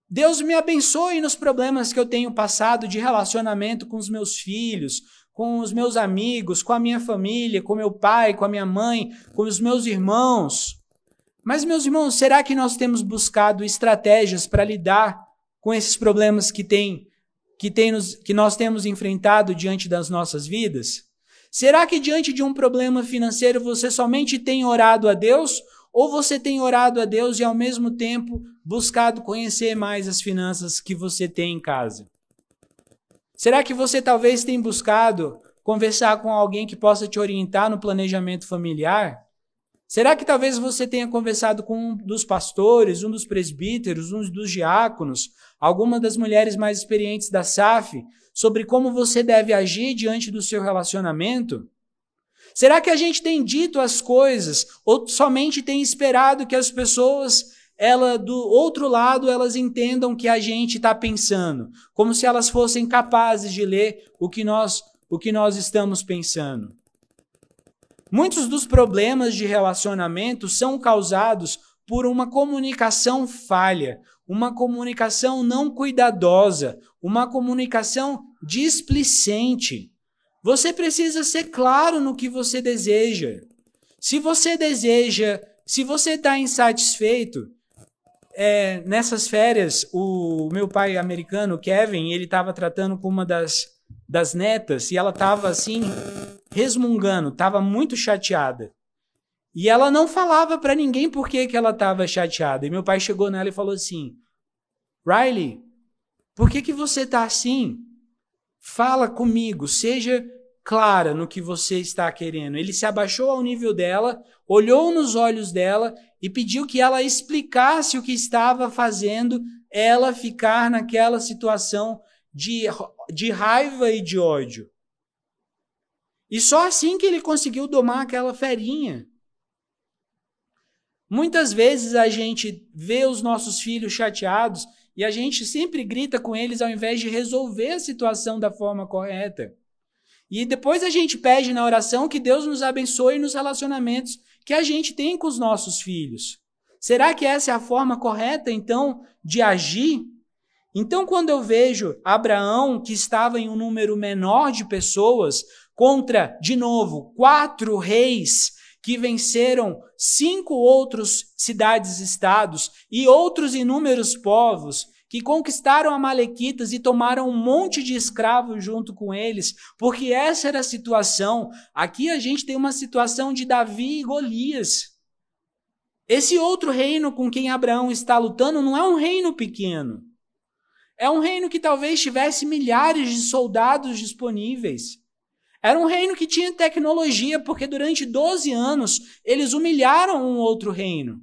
Deus me abençoe nos problemas que eu tenho passado de relacionamento com os meus filhos, com os meus amigos, com a minha família, com meu pai, com a minha mãe, com os meus irmãos. Mas, meus irmãos, será que nós temos buscado estratégias para lidar com esses problemas que, tem, que, tem nos, que nós temos enfrentado diante das nossas vidas? Será que diante de um problema financeiro você somente tem orado a Deus? Ou você tem orado a Deus e ao mesmo tempo buscado conhecer mais as finanças que você tem em casa? Será que você talvez tenha buscado conversar com alguém que possa te orientar no planejamento familiar? Será que talvez você tenha conversado com um dos pastores, um dos presbíteros, um dos diáconos, alguma das mulheres mais experientes da SAF, sobre como você deve agir diante do seu relacionamento? Será que a gente tem dito as coisas ou somente tem esperado que as pessoas ela do outro lado elas entendam que a gente está pensando, como se elas fossem capazes de ler o que nós o que nós estamos pensando. Muitos dos problemas de relacionamento são causados por uma comunicação falha, uma comunicação não cuidadosa, uma comunicação displicente. Você precisa ser claro no que você deseja. Se você deseja, se você está insatisfeito, é, nessas férias, o meu pai americano, Kevin, ele estava tratando com uma das, das netas e ela estava assim, resmungando, estava muito chateada. E ela não falava para ninguém por que, que ela estava chateada. E meu pai chegou nela e falou assim: Riley, por que, que você está assim? Fala comigo, seja clara no que você está querendo. Ele se abaixou ao nível dela, olhou nos olhos dela e pediu que ela explicasse o que estava fazendo ela ficar naquela situação de, de raiva e de ódio. E só assim que ele conseguiu domar aquela ferinha. Muitas vezes a gente vê os nossos filhos chateados e a gente sempre grita com eles ao invés de resolver a situação da forma correta. E depois a gente pede na oração que Deus nos abençoe nos relacionamentos que a gente tem com os nossos filhos. Será que essa é a forma correta, então, de agir? Então, quando eu vejo Abraão, que estava em um número menor de pessoas, contra, de novo, quatro reis que venceram cinco outros cidades-estados e outros inúmeros povos, que conquistaram Amalequitas e tomaram um monte de escravos junto com eles, porque essa era a situação. Aqui a gente tem uma situação de Davi e Golias. Esse outro reino com quem Abraão está lutando não é um reino pequeno. É um reino que talvez tivesse milhares de soldados disponíveis. Era um reino que tinha tecnologia, porque durante 12 anos eles humilharam um outro reino.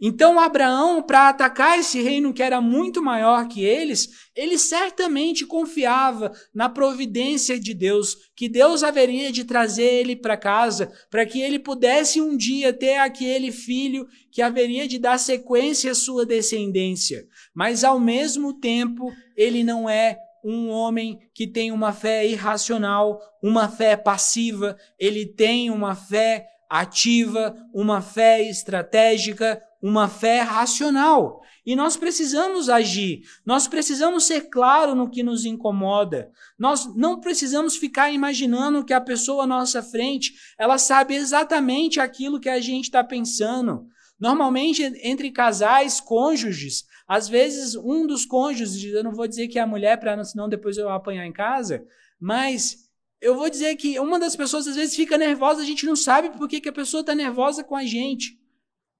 Então, Abraão, para atacar esse reino que era muito maior que eles, ele certamente confiava na providência de Deus, que Deus haveria de trazer ele para casa, para que ele pudesse um dia ter aquele filho que haveria de dar sequência à sua descendência. Mas, ao mesmo tempo, ele não é um homem que tem uma fé irracional, uma fé passiva, ele tem uma fé ativa, uma fé estratégica, uma fé racional. E nós precisamos agir, nós precisamos ser claro no que nos incomoda. Nós não precisamos ficar imaginando que a pessoa à nossa frente, ela sabe exatamente aquilo que a gente está pensando. Normalmente, entre casais, cônjuges, às vezes, um dos cônjuges, eu não vou dizer que é a mulher, para senão depois eu apanhar em casa, mas eu vou dizer que uma das pessoas às vezes fica nervosa, a gente não sabe por que, que a pessoa está nervosa com a gente.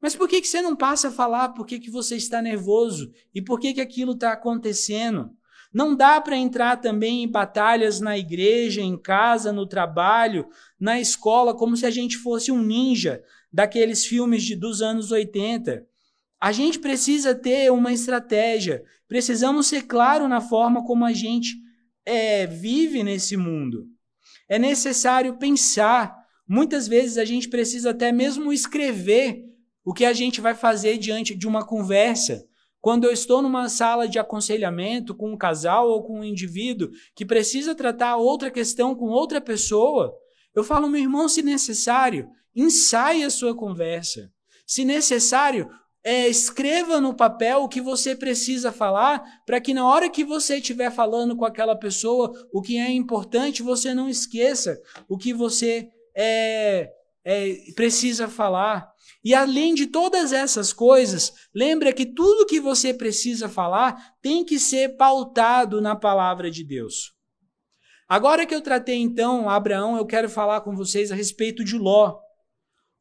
Mas por que, que você não passa a falar por que, que você está nervoso e por que, que aquilo está acontecendo? Não dá para entrar também em batalhas na igreja, em casa, no trabalho, na escola, como se a gente fosse um ninja daqueles filmes de, dos anos 80. A gente precisa ter uma estratégia, precisamos ser claro na forma como a gente é, vive nesse mundo. É necessário pensar. Muitas vezes a gente precisa até mesmo escrever o que a gente vai fazer diante de uma conversa. Quando eu estou numa sala de aconselhamento com um casal ou com um indivíduo que precisa tratar outra questão com outra pessoa, eu falo, meu irmão, se necessário, ensaie a sua conversa. Se necessário, é, escreva no papel o que você precisa falar, para que na hora que você estiver falando com aquela pessoa, o que é importante, você não esqueça o que você é, é, precisa falar. E além de todas essas coisas, lembra que tudo que você precisa falar tem que ser pautado na palavra de Deus. Agora que eu tratei então Abraão, eu quero falar com vocês a respeito de Ló.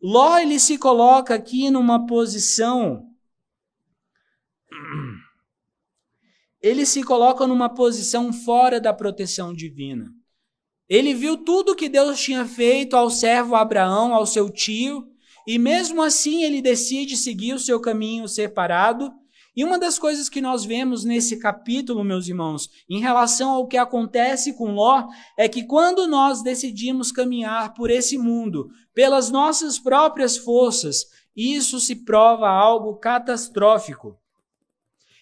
Ló ele se coloca aqui numa posição ele se coloca numa posição fora da proteção divina. Ele viu tudo que Deus tinha feito ao servo Abraão, ao seu tio, e mesmo assim ele decide seguir o seu caminho separado e uma das coisas que nós vemos nesse capítulo, meus irmãos, em relação ao que acontece com Ló, é que quando nós decidimos caminhar por esse mundo, pelas nossas próprias forças, isso se prova algo catastrófico.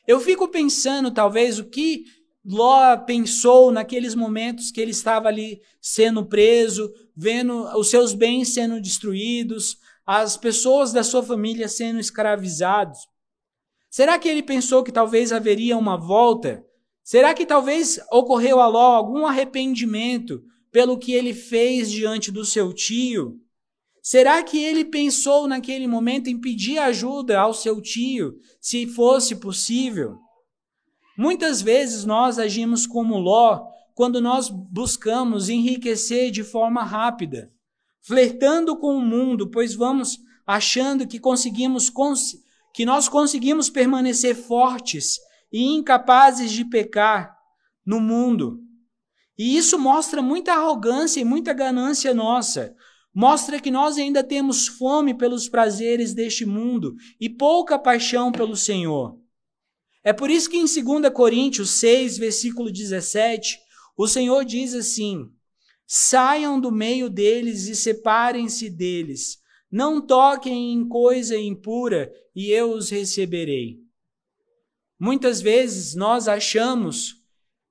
Eu fico pensando, talvez, o que Ló pensou naqueles momentos que ele estava ali sendo preso, vendo os seus bens sendo destruídos, as pessoas da sua família sendo escravizados. Será que ele pensou que talvez haveria uma volta? Será que talvez ocorreu a Ló algum arrependimento pelo que ele fez diante do seu tio? Será que ele pensou naquele momento em pedir ajuda ao seu tio, se fosse possível? Muitas vezes nós agimos como Ló quando nós buscamos enriquecer de forma rápida, flertando com o mundo, pois vamos achando que conseguimos cons que nós conseguimos permanecer fortes e incapazes de pecar no mundo. E isso mostra muita arrogância e muita ganância nossa. Mostra que nós ainda temos fome pelos prazeres deste mundo e pouca paixão pelo Senhor. É por isso que em 2 Coríntios 6, versículo 17, o Senhor diz assim: Saiam do meio deles e separem-se deles. Não toquem em coisa impura e eu os receberei. Muitas vezes nós achamos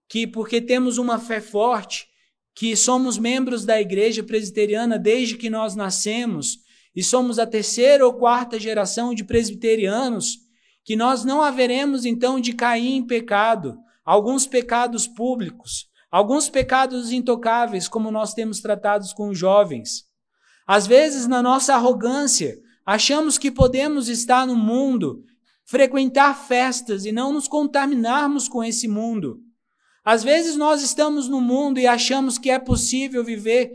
que porque temos uma fé forte, que somos membros da igreja presbiteriana desde que nós nascemos e somos a terceira ou quarta geração de presbiterianos, que nós não haveremos então de cair em pecado, alguns pecados públicos, alguns pecados intocáveis, como nós temos tratados com os jovens. Às vezes, na nossa arrogância, achamos que podemos estar no mundo, frequentar festas e não nos contaminarmos com esse mundo. Às vezes nós estamos no mundo e achamos que é possível viver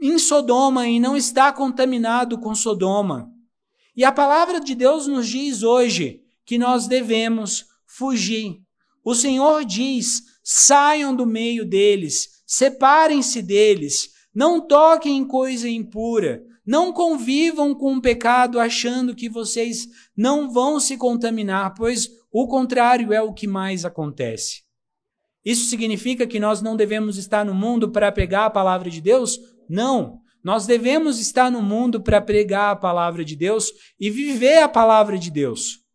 em Sodoma e não estar contaminado com Sodoma. E a palavra de Deus nos diz hoje que nós devemos fugir. O Senhor diz: saiam do meio deles, separem-se deles, não toquem em coisa impura, não convivam com o pecado achando que vocês não vão se contaminar, pois o contrário é o que mais acontece. Isso significa que nós não devemos estar no mundo para pregar a palavra de Deus? Não. Nós devemos estar no mundo para pregar a palavra de Deus e viver a palavra de Deus.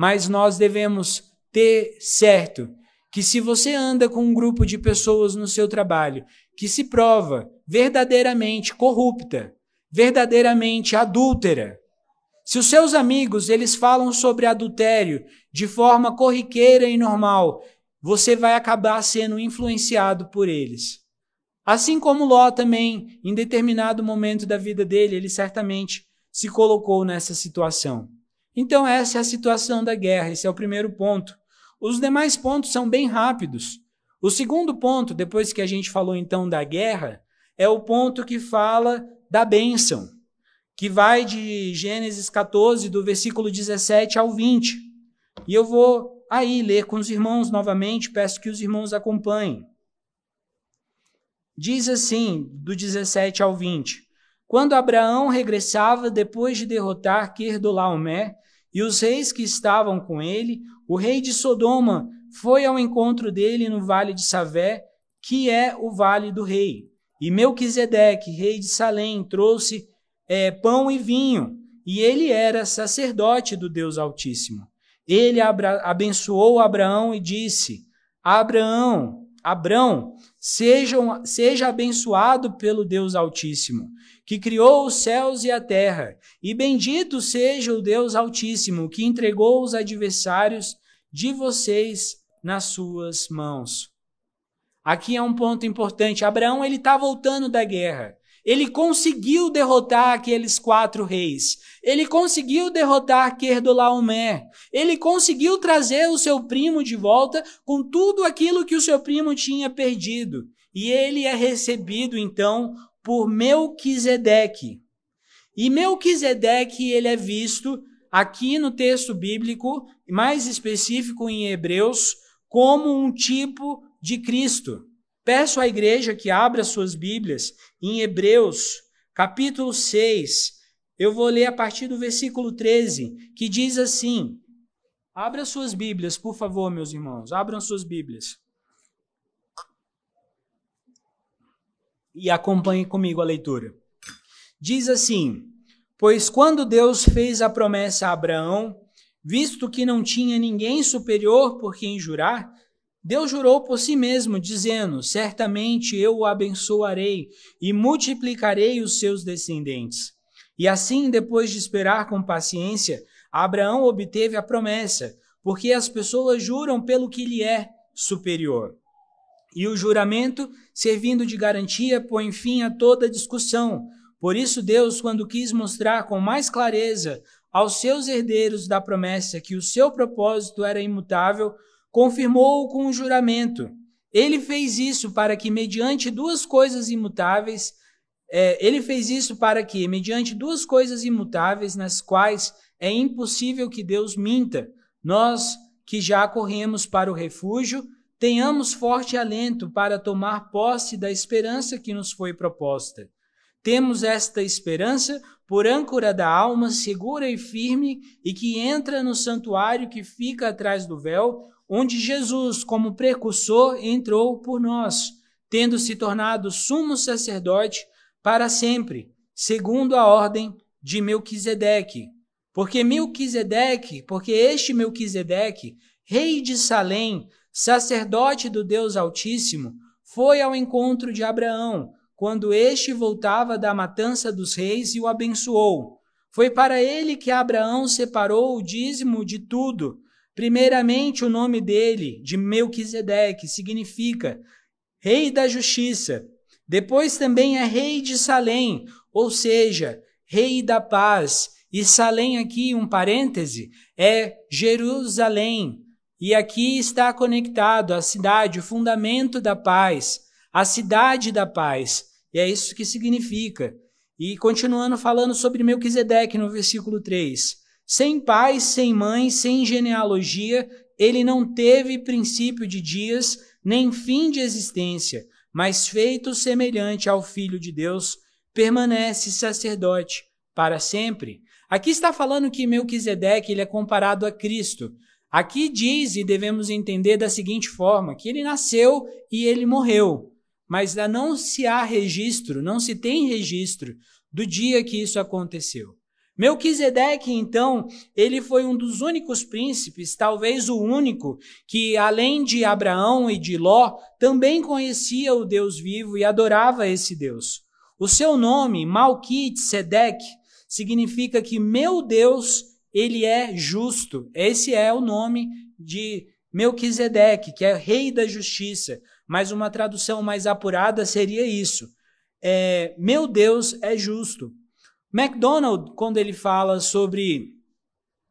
Mas nós devemos ter certo que se você anda com um grupo de pessoas no seu trabalho que se prova verdadeiramente corrupta, verdadeiramente adúltera, se os seus amigos eles falam sobre adultério de forma corriqueira e normal você vai acabar sendo influenciado por eles. Assim como Ló também, em determinado momento da vida dele, ele certamente se colocou nessa situação. Então, essa é a situação da guerra, esse é o primeiro ponto. Os demais pontos são bem rápidos. O segundo ponto, depois que a gente falou então da guerra, é o ponto que fala da bênção, que vai de Gênesis 14, do versículo 17 ao 20. E eu vou aí ler com os irmãos novamente, peço que os irmãos acompanhem. Diz assim, do 17 ao 20: Quando Abraão regressava depois de derrotar Querdolaomé e os reis que estavam com ele, o rei de Sodoma foi ao encontro dele no vale de Savé, que é o vale do rei. E Melquisedeque, rei de Salém, trouxe é, pão e vinho, e ele era sacerdote do Deus Altíssimo. Ele abençoou Abraão e disse: Abraão, Abraão, seja, seja abençoado pelo Deus Altíssimo, que criou os céus e a terra, e bendito seja o Deus Altíssimo, que entregou os adversários de vocês nas suas mãos. Aqui é um ponto importante. Abraão ele está voltando da guerra. Ele conseguiu derrotar aqueles quatro reis. Ele conseguiu derrotar Querdolaomé. Ele conseguiu trazer o seu primo de volta com tudo aquilo que o seu primo tinha perdido. E ele é recebido então por Melquisedeque. E Melquisedeque ele é visto aqui no texto bíblico, mais específico em Hebreus, como um tipo de Cristo. Peço à igreja que abra suas Bíblias em Hebreus, capítulo 6. Eu vou ler a partir do versículo 13, que diz assim: Abra suas Bíblias, por favor, meus irmãos, abram suas Bíblias. E acompanhe comigo a leitura. Diz assim: Pois quando Deus fez a promessa a Abraão, visto que não tinha ninguém superior por quem jurar, Deus jurou por si mesmo, dizendo: Certamente eu o abençoarei e multiplicarei os seus descendentes. E assim, depois de esperar com paciência, Abraão obteve a promessa, porque as pessoas juram pelo que lhe é superior. E o juramento, servindo de garantia, põe fim a toda discussão. Por isso, Deus, quando quis mostrar com mais clareza aos seus herdeiros da promessa que o seu propósito era imutável, confirmou-o com um juramento. Ele fez isso para que, mediante duas coisas imutáveis, é, ele fez isso para que, mediante duas coisas imutáveis, nas quais é impossível que Deus minta, nós que já corremos para o refúgio, tenhamos forte alento para tomar posse da esperança que nos foi proposta. Temos esta esperança por âncora da alma segura e firme e que entra no santuário que fica atrás do véu, onde Jesus, como precursor, entrou por nós, tendo se tornado sumo sacerdote para sempre, segundo a ordem de Melquisedeque. Porque Melquisedeque, porque este Melquisedeque, rei de Salém, sacerdote do Deus Altíssimo, foi ao encontro de Abraão, quando este voltava da matança dos reis e o abençoou. Foi para ele que Abraão separou o dízimo de tudo. Primeiramente, o nome dele, de Melquisedeque, significa Rei da Justiça. Depois também é Rei de Salém, ou seja, Rei da Paz. E Salém aqui, um parêntese, é Jerusalém. E aqui está conectado a cidade, o fundamento da paz, a cidade da paz. E é isso que significa. E continuando falando sobre Melquisedeque no versículo 3. Sem pai, sem mãe, sem genealogia, ele não teve princípio de dias, nem fim de existência, mas feito semelhante ao Filho de Deus, permanece sacerdote para sempre. Aqui está falando que Melquisedeque ele é comparado a Cristo. Aqui diz, e devemos entender da seguinte forma, que ele nasceu e ele morreu, mas não se há registro, não se tem registro do dia que isso aconteceu. Melquisedeque, então, ele foi um dos únicos príncipes, talvez o único, que além de Abraão e de Ló, também conhecia o Deus vivo e adorava esse Deus. O seu nome, Malquisedeque, significa que meu Deus ele é justo. Esse é o nome de Melquisedeque, que é rei da justiça. Mas uma tradução mais apurada seria isso. É, meu Deus é justo. MacDonald, quando ele fala sobre,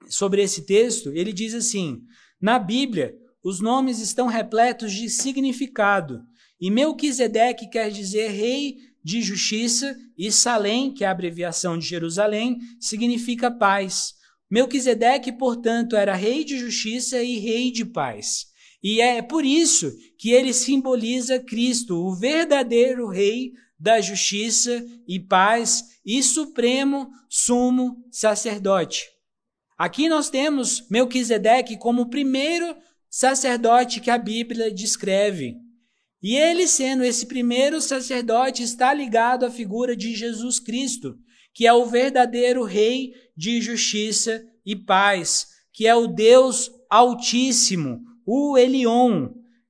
sobre esse texto, ele diz assim: na Bíblia, os nomes estão repletos de significado. E Melquisedeque quer dizer rei de justiça, e Salém, que é a abreviação de Jerusalém, significa paz. Melquisedeque, portanto, era rei de justiça e rei de paz. E é por isso que ele simboliza Cristo, o verdadeiro rei da justiça e paz e supremo sumo sacerdote. Aqui nós temos Melquisedeque como o primeiro sacerdote que a Bíblia descreve. E ele, sendo esse primeiro sacerdote, está ligado à figura de Jesus Cristo, que é o verdadeiro Rei de justiça e paz, que é o Deus Altíssimo, o Elion,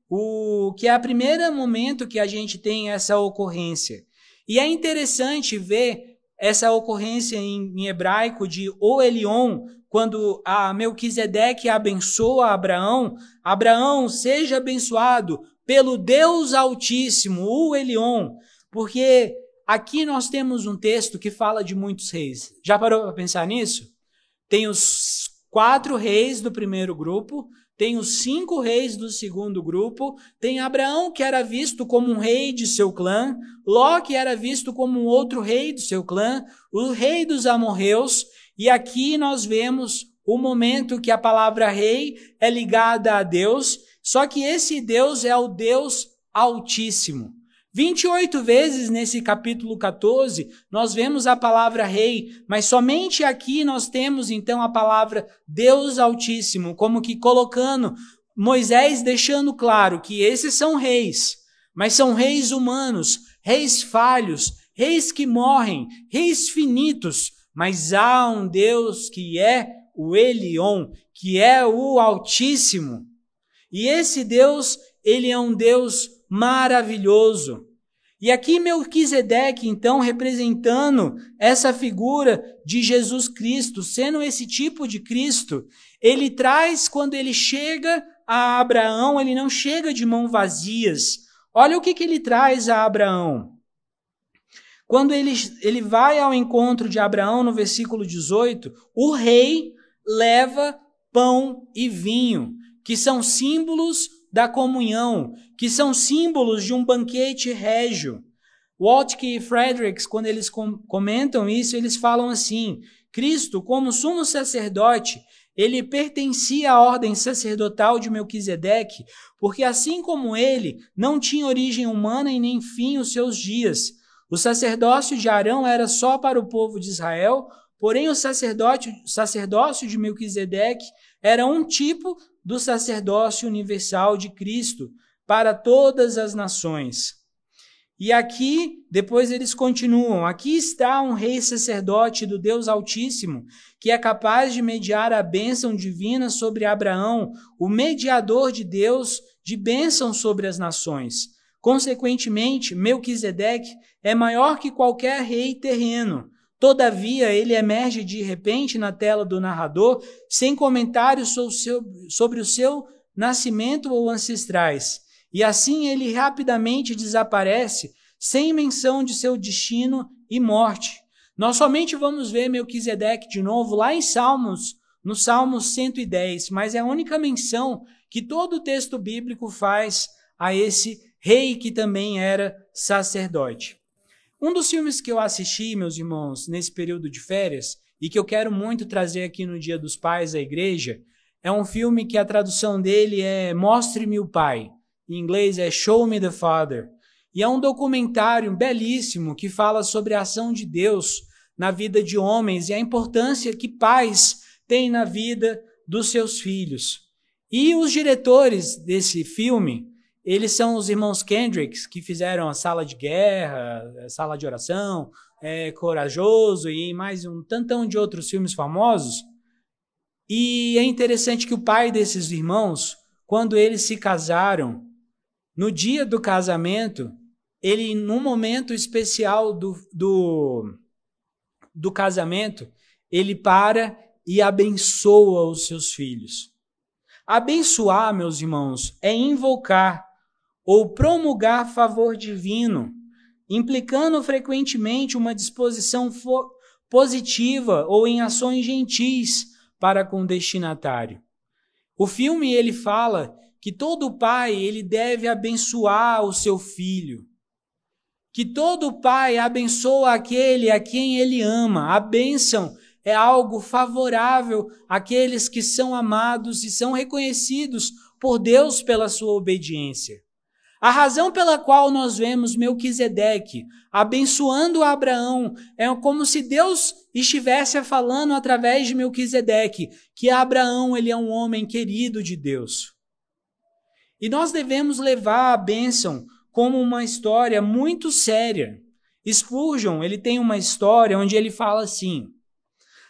o que é o primeiro momento que a gente tem essa ocorrência. E é interessante ver essa ocorrência em, em hebraico de o Elion, quando a Melquisedeque abençoa Abraão, Abraão seja abençoado pelo Deus Altíssimo, o Elion, porque Aqui nós temos um texto que fala de muitos reis. Já parou para pensar nisso? Tem os quatro reis do primeiro grupo, tem os cinco reis do segundo grupo, tem Abraão, que era visto como um rei de seu clã, Ló, que era visto como um outro rei do seu clã, o rei dos amorreus, e aqui nós vemos o momento que a palavra rei é ligada a Deus, só que esse Deus é o Deus Altíssimo. 28 vezes nesse capítulo 14 nós vemos a palavra rei, mas somente aqui nós temos então a palavra Deus Altíssimo, como que colocando Moisés deixando claro que esses são reis, mas são reis humanos, reis falhos, reis que morrem, reis finitos, mas há um Deus que é o Elion, que é o Altíssimo. E esse Deus, ele é um Deus maravilhoso. E aqui Melquisedeque, então, representando essa figura de Jesus Cristo, sendo esse tipo de Cristo, ele traz, quando ele chega a Abraão, ele não chega de mãos vazias. Olha o que, que ele traz a Abraão. Quando ele, ele vai ao encontro de Abraão, no versículo 18, o rei leva pão e vinho, que são símbolos da comunhão, que são símbolos de um banquete régio. Waltke e Fredericks, quando eles comentam isso, eles falam assim: Cristo, como sumo sacerdote, ele pertencia à ordem sacerdotal de Melquisedeque, porque assim como ele, não tinha origem humana e nem fim os seus dias. O sacerdócio de Arão era só para o povo de Israel, porém o sacerdócio, sacerdócio de Melquisedeque era um tipo do sacerdócio universal de Cristo para todas as nações. E aqui, depois eles continuam: aqui está um rei sacerdote do Deus Altíssimo, que é capaz de mediar a bênção divina sobre Abraão, o mediador de Deus de bênção sobre as nações. Consequentemente, Melquisedeque é maior que qualquer rei terreno. Todavia, ele emerge de repente na tela do narrador, sem comentários sobre o seu nascimento ou ancestrais. E assim ele rapidamente desaparece, sem menção de seu destino e morte. Nós somente vamos ver Melquisedeque de novo lá em Salmos, no Salmo 110, mas é a única menção que todo o texto bíblico faz a esse rei que também era sacerdote. Um dos filmes que eu assisti, meus irmãos, nesse período de férias, e que eu quero muito trazer aqui no Dia dos Pais à igreja, é um filme que a tradução dele é Mostre-me o Pai. Em inglês é Show Me the Father. E é um documentário belíssimo que fala sobre a ação de Deus na vida de homens e a importância que pais têm na vida dos seus filhos. E os diretores desse filme, eles são os irmãos Kendricks, que fizeram a Sala de Guerra, a Sala de Oração, é, Corajoso e mais um tantão de outros filmes famosos. E é interessante que o pai desses irmãos, quando eles se casaram, no dia do casamento, ele, num momento especial do, do, do casamento, ele para e abençoa os seus filhos. Abençoar, meus irmãos, é invocar ou promulgar favor divino, implicando frequentemente uma disposição positiva ou em ações gentis para com o destinatário. O filme ele fala que todo pai ele deve abençoar o seu filho. Que todo pai abençoa aquele a quem ele ama. A bênção é algo favorável àqueles que são amados e são reconhecidos por Deus pela sua obediência. A razão pela qual nós vemos Melquisedeque abençoando Abraão é como se Deus estivesse falando através de Melquisedeque que Abraão ele é um homem querido de Deus. E nós devemos levar a bênção como uma história muito séria. Spurgeon, ele tem uma história onde ele fala assim: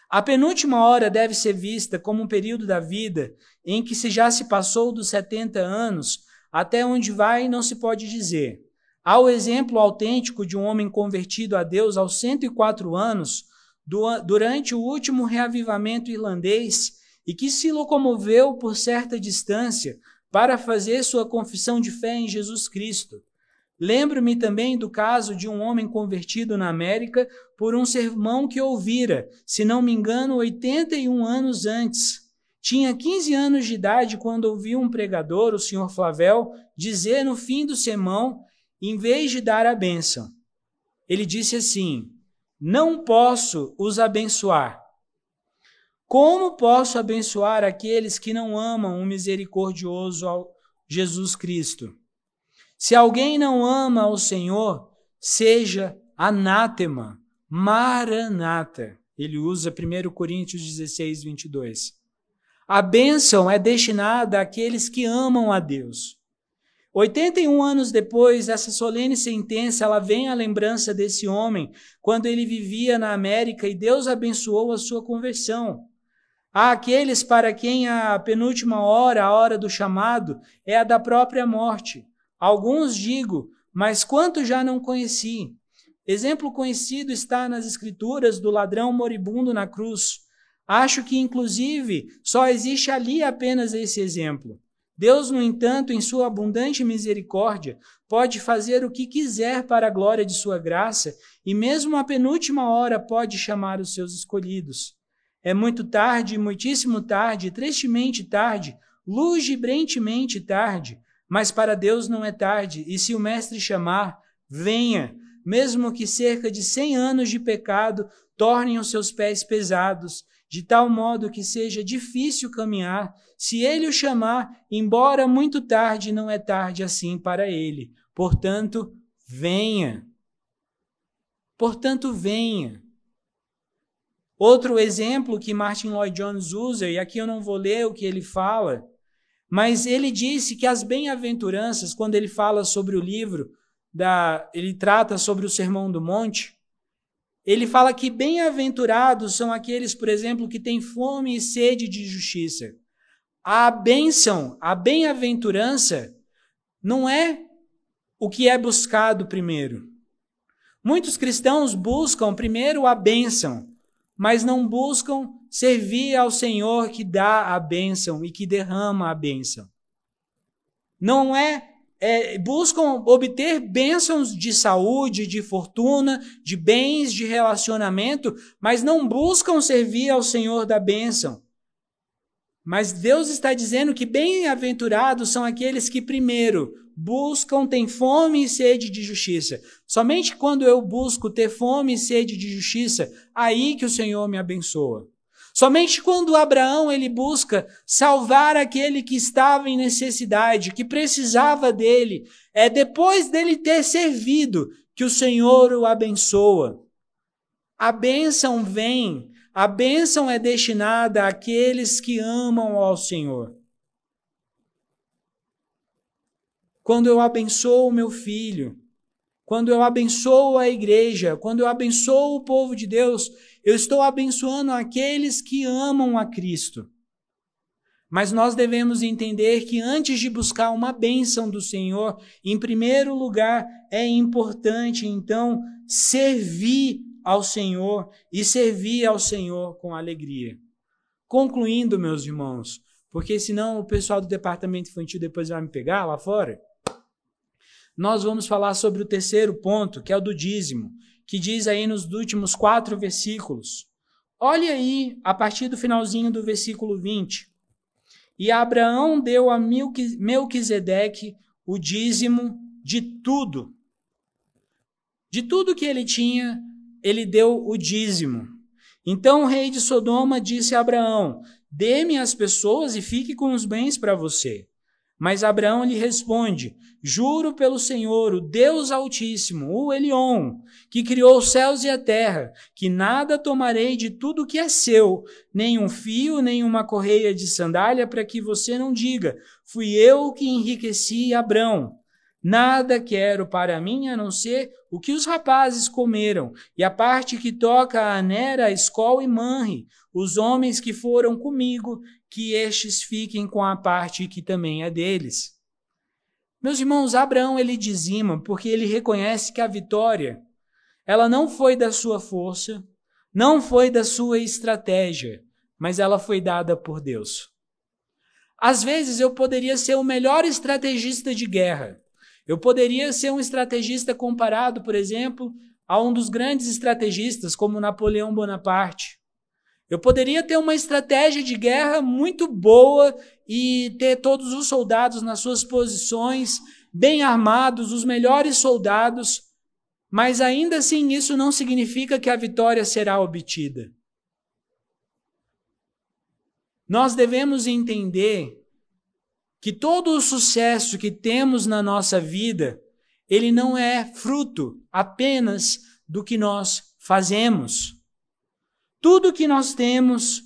A penúltima hora deve ser vista como um período da vida em que se já se passou dos 70 anos, até onde vai não se pode dizer. Há o exemplo autêntico de um homem convertido a Deus aos 104 anos, durante o último reavivamento irlandês, e que se locomoveu por certa distância para fazer sua confissão de fé em Jesus Cristo. Lembro-me também do caso de um homem convertido na América por um sermão que ouvira, se não me engano, 81 anos antes. Tinha 15 anos de idade quando ouvi um pregador, o senhor Flavel, dizer no fim do sermão, em vez de dar a bênção, ele disse assim: Não posso os abençoar, como posso abençoar aqueles que não amam o misericordioso Jesus Cristo? Se alguém não ama o Senhor, seja anátema, maranata. Ele usa 1 Coríntios 16, 22. A bênção é destinada àqueles que amam a Deus. 81 anos depois dessa solene sentença, ela vem à lembrança desse homem, quando ele vivia na América e Deus abençoou a sua conversão. Há aqueles para quem a penúltima hora, a hora do chamado, é a da própria morte. Alguns digo, mas quanto já não conheci? Exemplo conhecido está nas Escrituras do ladrão moribundo na cruz. Acho que, inclusive, só existe ali apenas esse exemplo. Deus, no entanto, em sua abundante misericórdia, pode fazer o que quiser para a glória de sua graça, e mesmo a penúltima hora pode chamar os seus escolhidos. É muito tarde, muitíssimo tarde, tristemente tarde, lugibrentemente tarde, mas para Deus não é tarde, e se o Mestre chamar, venha. mesmo que cerca de cem anos de pecado tornem os seus pés pesados, de tal modo que seja difícil caminhar, se ele o chamar, embora muito tarde, não é tarde assim para ele. Portanto, venha. Portanto, venha. Outro exemplo que Martin Lloyd Jones usa, e aqui eu não vou ler o que ele fala, mas ele disse que as bem-aventuranças, quando ele fala sobre o livro, da, ele trata sobre o Sermão do Monte, ele fala que bem-aventurados são aqueles, por exemplo, que têm fome e sede de justiça. A bênção, a bem-aventurança, não é o que é buscado primeiro. Muitos cristãos buscam primeiro a bênção, mas não buscam servir ao Senhor que dá a bênção e que derrama a bênção. Não é, é, buscam obter bênçãos de saúde, de fortuna, de bens, de relacionamento, mas não buscam servir ao Senhor da bênção. Mas Deus está dizendo que bem-aventurados são aqueles que primeiro buscam, têm fome e sede de justiça. Somente quando eu busco ter fome e sede de justiça, aí que o Senhor me abençoa. Somente quando Abraão ele busca salvar aquele que estava em necessidade, que precisava dele, é depois dele ter servido que o Senhor o abençoa. A bênção vem, a bênção é destinada àqueles que amam ao Senhor. Quando eu abençoo o meu filho, quando eu abençoo a igreja, quando eu abençoo o povo de Deus, eu estou abençoando aqueles que amam a Cristo. Mas nós devemos entender que antes de buscar uma bênção do Senhor, em primeiro lugar, é importante então servir ao Senhor e servir ao Senhor com alegria. Concluindo, meus irmãos, porque senão o pessoal do departamento infantil depois vai me pegar lá fora. Nós vamos falar sobre o terceiro ponto, que é o do dízimo que diz aí nos últimos quatro versículos. Olhe aí, a partir do finalzinho do versículo 20. E Abraão deu a Melquisedeque o dízimo de tudo. De tudo que ele tinha, ele deu o dízimo. Então o rei de Sodoma disse a Abraão: Dê-me as pessoas e fique com os bens para você. Mas Abraão lhe responde: Juro pelo Senhor, o Deus Altíssimo, o Elion, que criou os céus e a terra, que nada tomarei de tudo que é seu, nem um fio, nem uma correia de sandália, para que você não diga: Fui eu que enriqueci Abraão. Nada quero para mim a não ser o que os rapazes comeram, e a parte que toca a Nera, Escol e Manre, os homens que foram comigo, que estes fiquem com a parte que também é deles. Meus irmãos, Abraão ele dizima porque ele reconhece que a vitória ela não foi da sua força, não foi da sua estratégia, mas ela foi dada por Deus. Às vezes eu poderia ser o melhor estrategista de guerra. Eu poderia ser um estrategista comparado, por exemplo, a um dos grandes estrategistas como Napoleão Bonaparte. Eu poderia ter uma estratégia de guerra muito boa e ter todos os soldados nas suas posições, bem armados, os melhores soldados, mas ainda assim isso não significa que a vitória será obtida. Nós devemos entender que todo o sucesso que temos na nossa vida, ele não é fruto apenas do que nós fazemos. Tudo que nós temos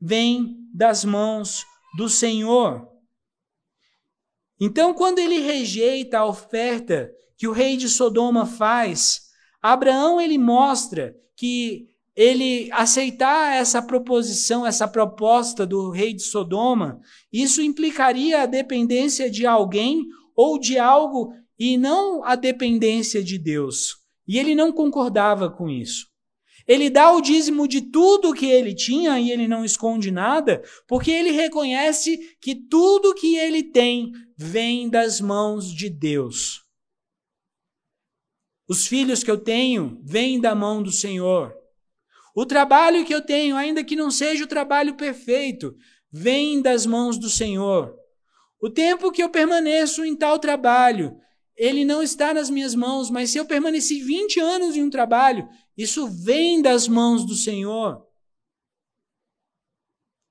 vem das mãos do Senhor. Então, quando ele rejeita a oferta que o rei de Sodoma faz, Abraão ele mostra que ele aceitar essa proposição, essa proposta do rei de Sodoma, isso implicaria a dependência de alguém ou de algo e não a dependência de Deus. E ele não concordava com isso. Ele dá o dízimo de tudo que ele tinha e ele não esconde nada, porque ele reconhece que tudo que ele tem vem das mãos de Deus. Os filhos que eu tenho vêm da mão do Senhor. O trabalho que eu tenho, ainda que não seja o trabalho perfeito, vem das mãos do Senhor. O tempo que eu permaneço em tal trabalho ele não está nas minhas mãos, mas se eu permaneci 20 anos em um trabalho, isso vem das mãos do Senhor.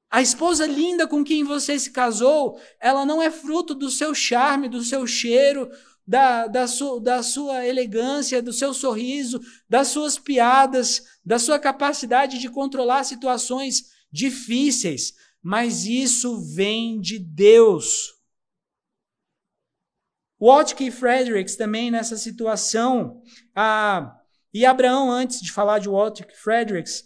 A esposa linda com quem você se casou, ela não é fruto do seu charme, do seu cheiro, da, da, su, da sua elegância, do seu sorriso, das suas piadas, da sua capacidade de controlar situações difíceis, mas isso vem de Deus. Watke e Fredericks também nessa situação, ah, e Abraão, antes de falar de Watke e Fredericks,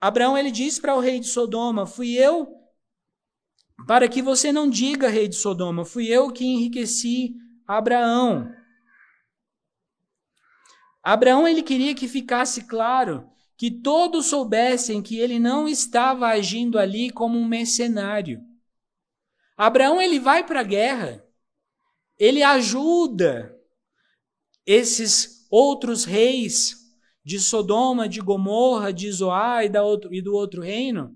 Abraão ele diz para o rei de Sodoma: Fui eu, para que você não diga, rei de Sodoma, fui eu que enriqueci Abraão. Abraão ele queria que ficasse claro que todos soubessem que ele não estava agindo ali como um mercenário. Abraão ele vai para a guerra, ele ajuda esses outros reis de Sodoma, de Gomorra, de Zoá e, da outro, e do outro reino,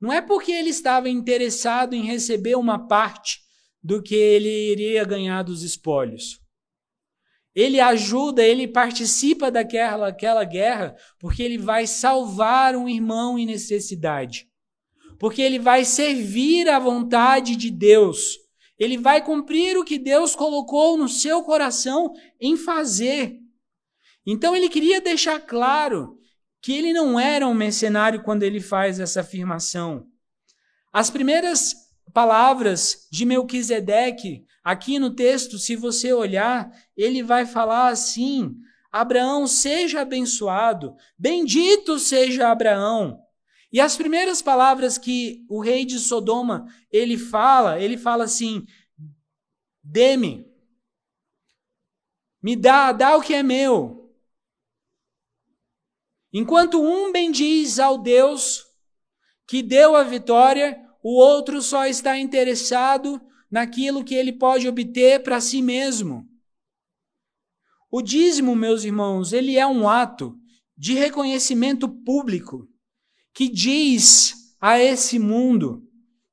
não é porque ele estava interessado em receber uma parte do que ele iria ganhar dos espólios. Ele ajuda, ele participa daquela aquela guerra, porque ele vai salvar um irmão em necessidade. Porque ele vai servir à vontade de Deus. Ele vai cumprir o que Deus colocou no seu coração em fazer. Então ele queria deixar claro que ele não era um mercenário quando ele faz essa afirmação. As primeiras palavras de Melquisedeque, aqui no texto, se você olhar, ele vai falar assim: Abraão seja abençoado, bendito seja Abraão. E as primeiras palavras que o rei de Sodoma ele fala, ele fala assim: Dê-me, me dá, dá o que é meu. Enquanto um bendiz ao Deus que deu a vitória, o outro só está interessado naquilo que ele pode obter para si mesmo. O dízimo, meus irmãos, ele é um ato de reconhecimento público que diz a esse mundo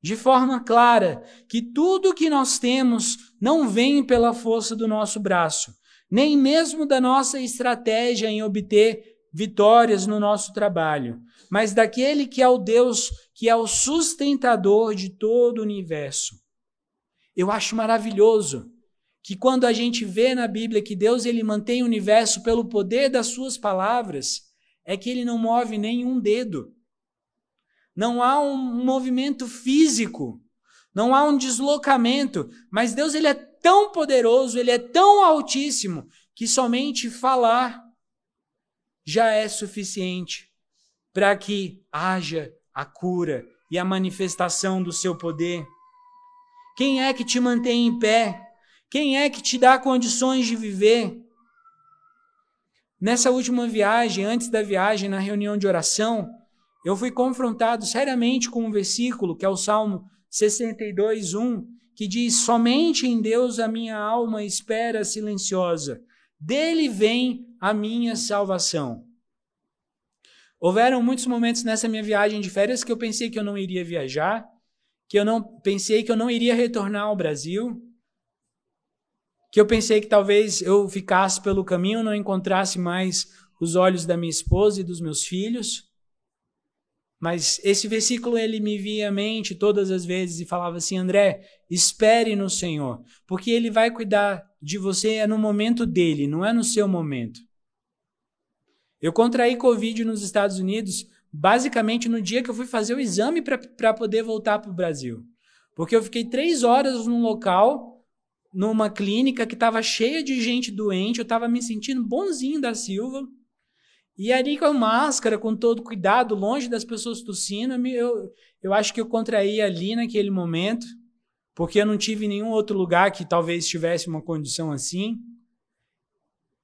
de forma clara que tudo que nós temos não vem pela força do nosso braço, nem mesmo da nossa estratégia em obter vitórias no nosso trabalho, mas daquele que é o Deus que é o sustentador de todo o universo. Eu acho maravilhoso que quando a gente vê na Bíblia que Deus ele mantém o universo pelo poder das suas palavras, é que ele não move nenhum dedo. Não há um movimento físico, não há um deslocamento, mas Deus ele é tão poderoso, ele é tão altíssimo que somente falar já é suficiente para que haja a cura e a manifestação do seu poder? Quem é que te mantém em pé? Quem é que te dá condições de viver? Nessa última viagem, antes da viagem, na reunião de oração, eu fui confrontado seriamente com um versículo, que é o Salmo 62, 1, que diz: Somente em Deus a minha alma espera silenciosa, dele vem a minha salvação. Houveram muitos momentos nessa minha viagem de férias que eu pensei que eu não iria viajar, que eu não pensei que eu não iria retornar ao Brasil, que eu pensei que talvez eu ficasse pelo caminho, não encontrasse mais os olhos da minha esposa e dos meus filhos. Mas esse versículo ele me via à mente todas as vezes e falava assim: André, espere no Senhor, porque ele vai cuidar de você é no momento dele, não é no seu momento. Eu contraí Covid nos Estados Unidos basicamente no dia que eu fui fazer o exame para poder voltar para o Brasil. Porque eu fiquei três horas num local, numa clínica que estava cheia de gente doente, eu estava me sentindo bonzinho da Silva. E ali com a máscara, com todo cuidado, longe das pessoas tossindo, eu, eu acho que eu contraí ali naquele momento, porque eu não tive nenhum outro lugar que talvez tivesse uma condição assim.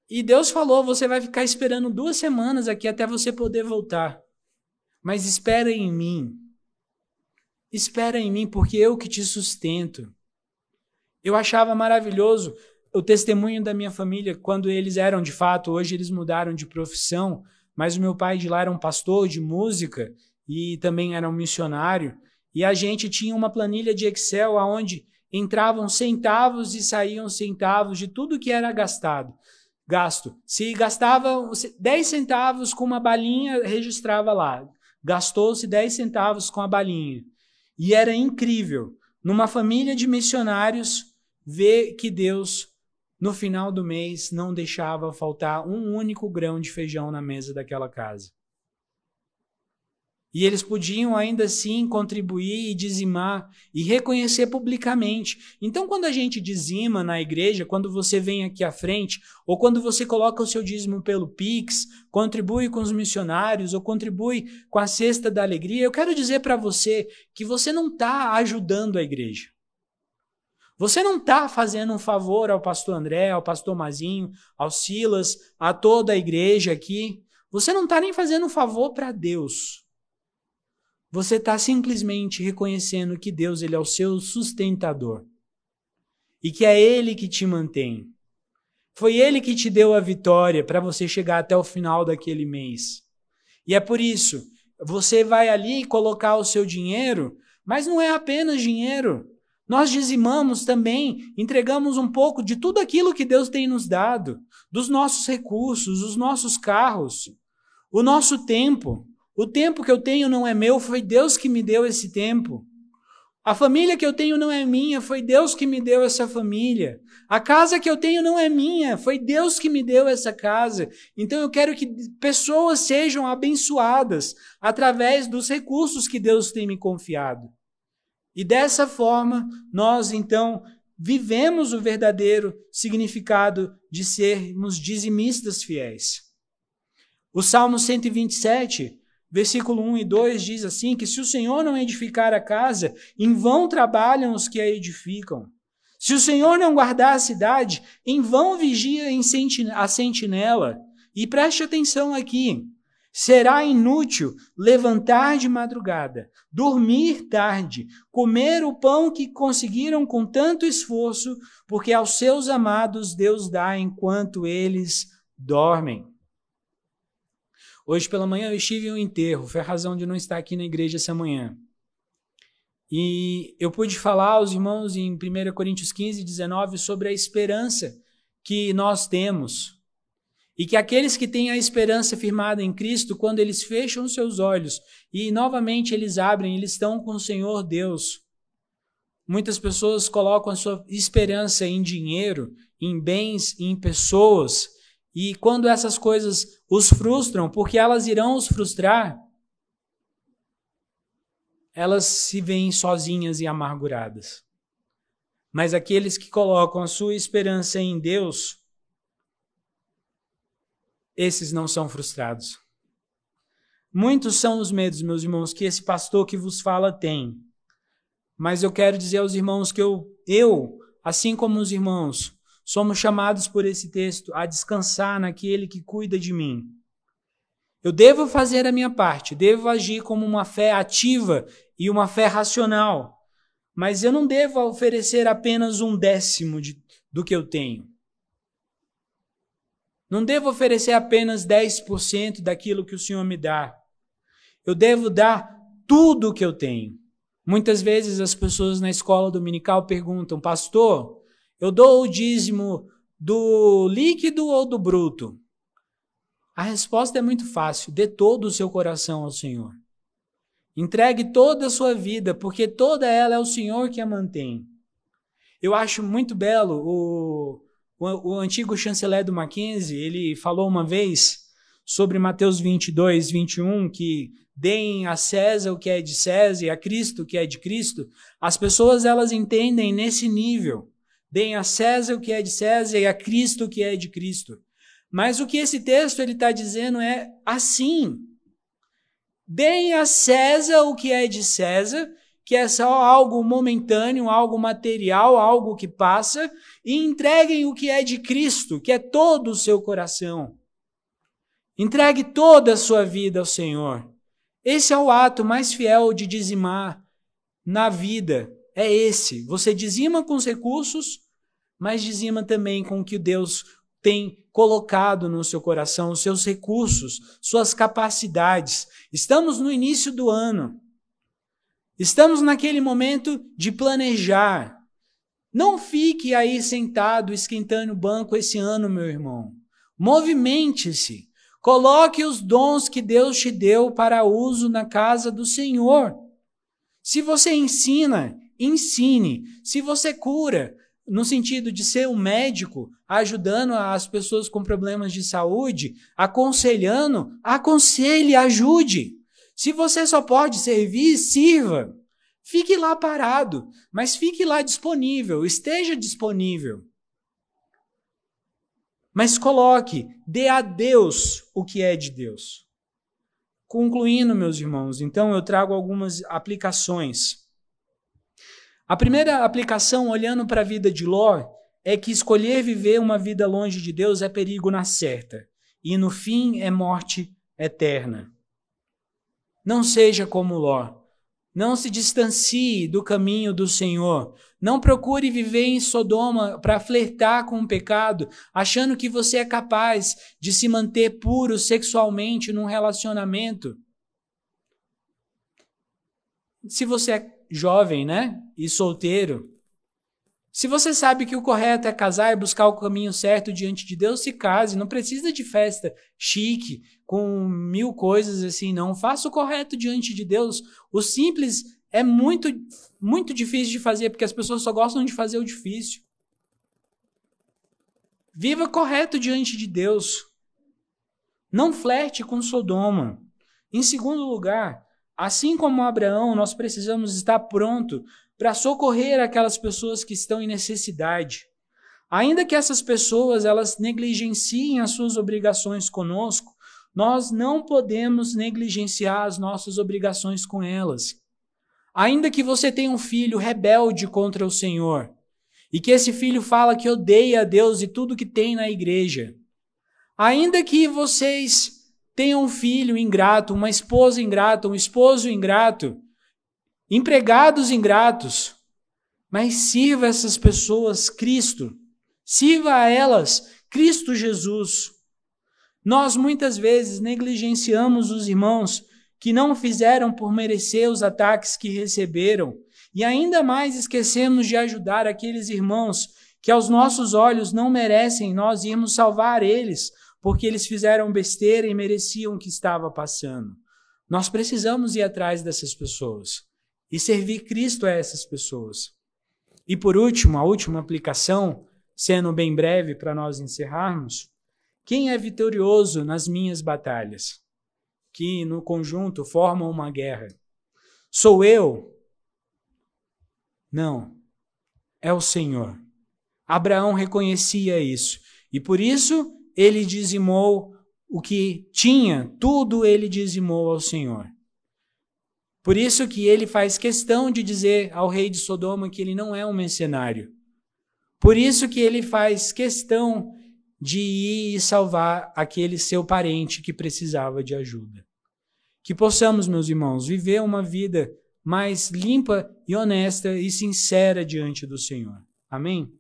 E Deus falou: você vai ficar esperando duas semanas aqui até você poder voltar. Mas espera em mim. Espera em mim, porque eu que te sustento. Eu achava maravilhoso o testemunho da minha família quando eles eram de fato, hoje eles mudaram de profissão, mas o meu pai de lá era um pastor de música e também era um missionário, e a gente tinha uma planilha de Excel aonde entravam centavos e saíam centavos de tudo que era gastado. Gasto. Se gastava 10 centavos com uma balinha, registrava lá. Gastou-se 10 centavos com a balinha. E era incrível, numa família de missionários, ver que Deus, no final do mês, não deixava faltar um único grão de feijão na mesa daquela casa. E eles podiam ainda assim contribuir e dizimar e reconhecer publicamente. Então, quando a gente dizima na igreja, quando você vem aqui à frente, ou quando você coloca o seu dízimo pelo Pix, contribui com os missionários, ou contribui com a cesta da alegria, eu quero dizer para você que você não está ajudando a igreja. Você não está fazendo um favor ao pastor André, ao pastor Mazinho, ao Silas, a toda a igreja aqui. Você não está nem fazendo um favor para Deus. Você está simplesmente reconhecendo que Deus ele é o seu sustentador e que é Ele que te mantém. Foi Ele que te deu a vitória para você chegar até o final daquele mês. E é por isso, você vai ali colocar o seu dinheiro, mas não é apenas dinheiro. Nós dizimamos também, entregamos um pouco de tudo aquilo que Deus tem nos dado, dos nossos recursos, os nossos carros, o nosso tempo. O tempo que eu tenho não é meu, foi Deus que me deu esse tempo. A família que eu tenho não é minha, foi Deus que me deu essa família. A casa que eu tenho não é minha, foi Deus que me deu essa casa. Então eu quero que pessoas sejam abençoadas através dos recursos que Deus tem me confiado. E dessa forma, nós então vivemos o verdadeiro significado de sermos dizimistas fiéis. O Salmo 127 Versículo 1 e 2 diz assim: que se o Senhor não edificar a casa, em vão trabalham os que a edificam. Se o Senhor não guardar a cidade, em vão vigia a sentinela. E preste atenção aqui: será inútil levantar de madrugada, dormir tarde, comer o pão que conseguiram com tanto esforço, porque aos seus amados Deus dá enquanto eles dormem. Hoje pela manhã eu estive em um enterro, foi a razão de não estar aqui na igreja essa manhã. E eu pude falar aos irmãos em 1 Coríntios 15, 19 sobre a esperança que nós temos. E que aqueles que têm a esperança firmada em Cristo, quando eles fecham os seus olhos e novamente eles abrem, eles estão com o Senhor Deus. Muitas pessoas colocam a sua esperança em dinheiro, em bens, em pessoas, e quando essas coisas os frustram, porque elas irão os frustrar, elas se veem sozinhas e amarguradas. Mas aqueles que colocam a sua esperança em Deus, esses não são frustrados. Muitos são os medos, meus irmãos, que esse pastor que vos fala tem. Mas eu quero dizer aos irmãos que eu, eu assim como os irmãos, somos chamados por esse texto a descansar naquele que cuida de mim. Eu devo fazer a minha parte, devo agir como uma fé ativa e uma fé racional, mas eu não devo oferecer apenas um décimo de, do que eu tenho. Não devo oferecer apenas 10% daquilo que o Senhor me dá. Eu devo dar tudo o que eu tenho. Muitas vezes as pessoas na escola dominical perguntam, pastor, eu dou o dízimo do líquido ou do bruto? A resposta é muito fácil: dê todo o seu coração ao Senhor. Entregue toda a sua vida, porque toda ela é o Senhor que a mantém. Eu acho muito belo o, o, o antigo chanceler do Mackenzie, ele falou uma vez sobre Mateus 22, 21, que deem a César o que é de César e a Cristo o que é de Cristo. As pessoas elas entendem nesse nível. Deem a César o que é de César e a Cristo o que é de Cristo. Mas o que esse texto ele está dizendo é assim: deem a César o que é de César, que é só algo momentâneo, algo material, algo que passa, e entreguem o que é de Cristo, que é todo o seu coração. Entregue toda a sua vida ao Senhor. Esse é o ato mais fiel de dizimar na vida é esse. Você dizima com os recursos, mas dizima também com o que Deus tem colocado no seu coração, os seus recursos, suas capacidades. Estamos no início do ano. Estamos naquele momento de planejar. Não fique aí sentado esquentando o banco esse ano, meu irmão. Movimente-se. Coloque os dons que Deus te deu para uso na casa do Senhor. Se você ensina, ensine. Se você cura, no sentido de ser um médico, ajudando as pessoas com problemas de saúde, aconselhando, aconselhe, ajude. Se você só pode servir, sirva. Fique lá parado, mas fique lá disponível, esteja disponível. Mas coloque, dê a Deus o que é de Deus. Concluindo, meus irmãos, então eu trago algumas aplicações. A primeira aplicação, olhando para a vida de Ló, é que escolher viver uma vida longe de Deus é perigo na certa, e no fim é morte eterna. Não seja como Ló. Não se distancie do caminho do Senhor. Não procure viver em Sodoma para flertar com o pecado, achando que você é capaz de se manter puro sexualmente num relacionamento. Se você é jovem, né? E solteiro. Se você sabe que o correto é casar e buscar o caminho certo diante de Deus, se case. Não precisa de festa chique, com mil coisas assim, não. Faça o correto diante de Deus. O simples é muito, muito difícil de fazer, porque as pessoas só gostam de fazer o difícil. Viva correto diante de Deus. Não flerte com Sodoma. Em segundo lugar, Assim como Abraão, nós precisamos estar pronto para socorrer aquelas pessoas que estão em necessidade. Ainda que essas pessoas elas negligenciem as suas obrigações conosco, nós não podemos negligenciar as nossas obrigações com elas. Ainda que você tenha um filho rebelde contra o Senhor, e que esse filho fala que odeia a Deus e tudo que tem na igreja, ainda que vocês tenha um filho ingrato, uma esposa ingrata, um esposo ingrato, empregados ingratos, mas sirva essas pessoas Cristo, sirva a elas Cristo Jesus. Nós muitas vezes negligenciamos os irmãos que não fizeram por merecer os ataques que receberam, e ainda mais esquecemos de ajudar aqueles irmãos que aos nossos olhos não merecem nós irmos salvar eles, porque eles fizeram besteira e mereciam o que estava passando. Nós precisamos ir atrás dessas pessoas e servir Cristo a essas pessoas. E por último, a última aplicação, sendo bem breve para nós encerrarmos, quem é vitorioso nas minhas batalhas? Que no conjunto formam uma guerra. Sou eu? Não, é o Senhor. Abraão reconhecia isso e por isso ele dizimou o que tinha, tudo ele dizimou ao Senhor. Por isso que ele faz questão de dizer ao rei de Sodoma que ele não é um mercenário. Por isso que ele faz questão de ir e salvar aquele seu parente que precisava de ajuda. Que possamos, meus irmãos, viver uma vida mais limpa e honesta e sincera diante do Senhor. Amém?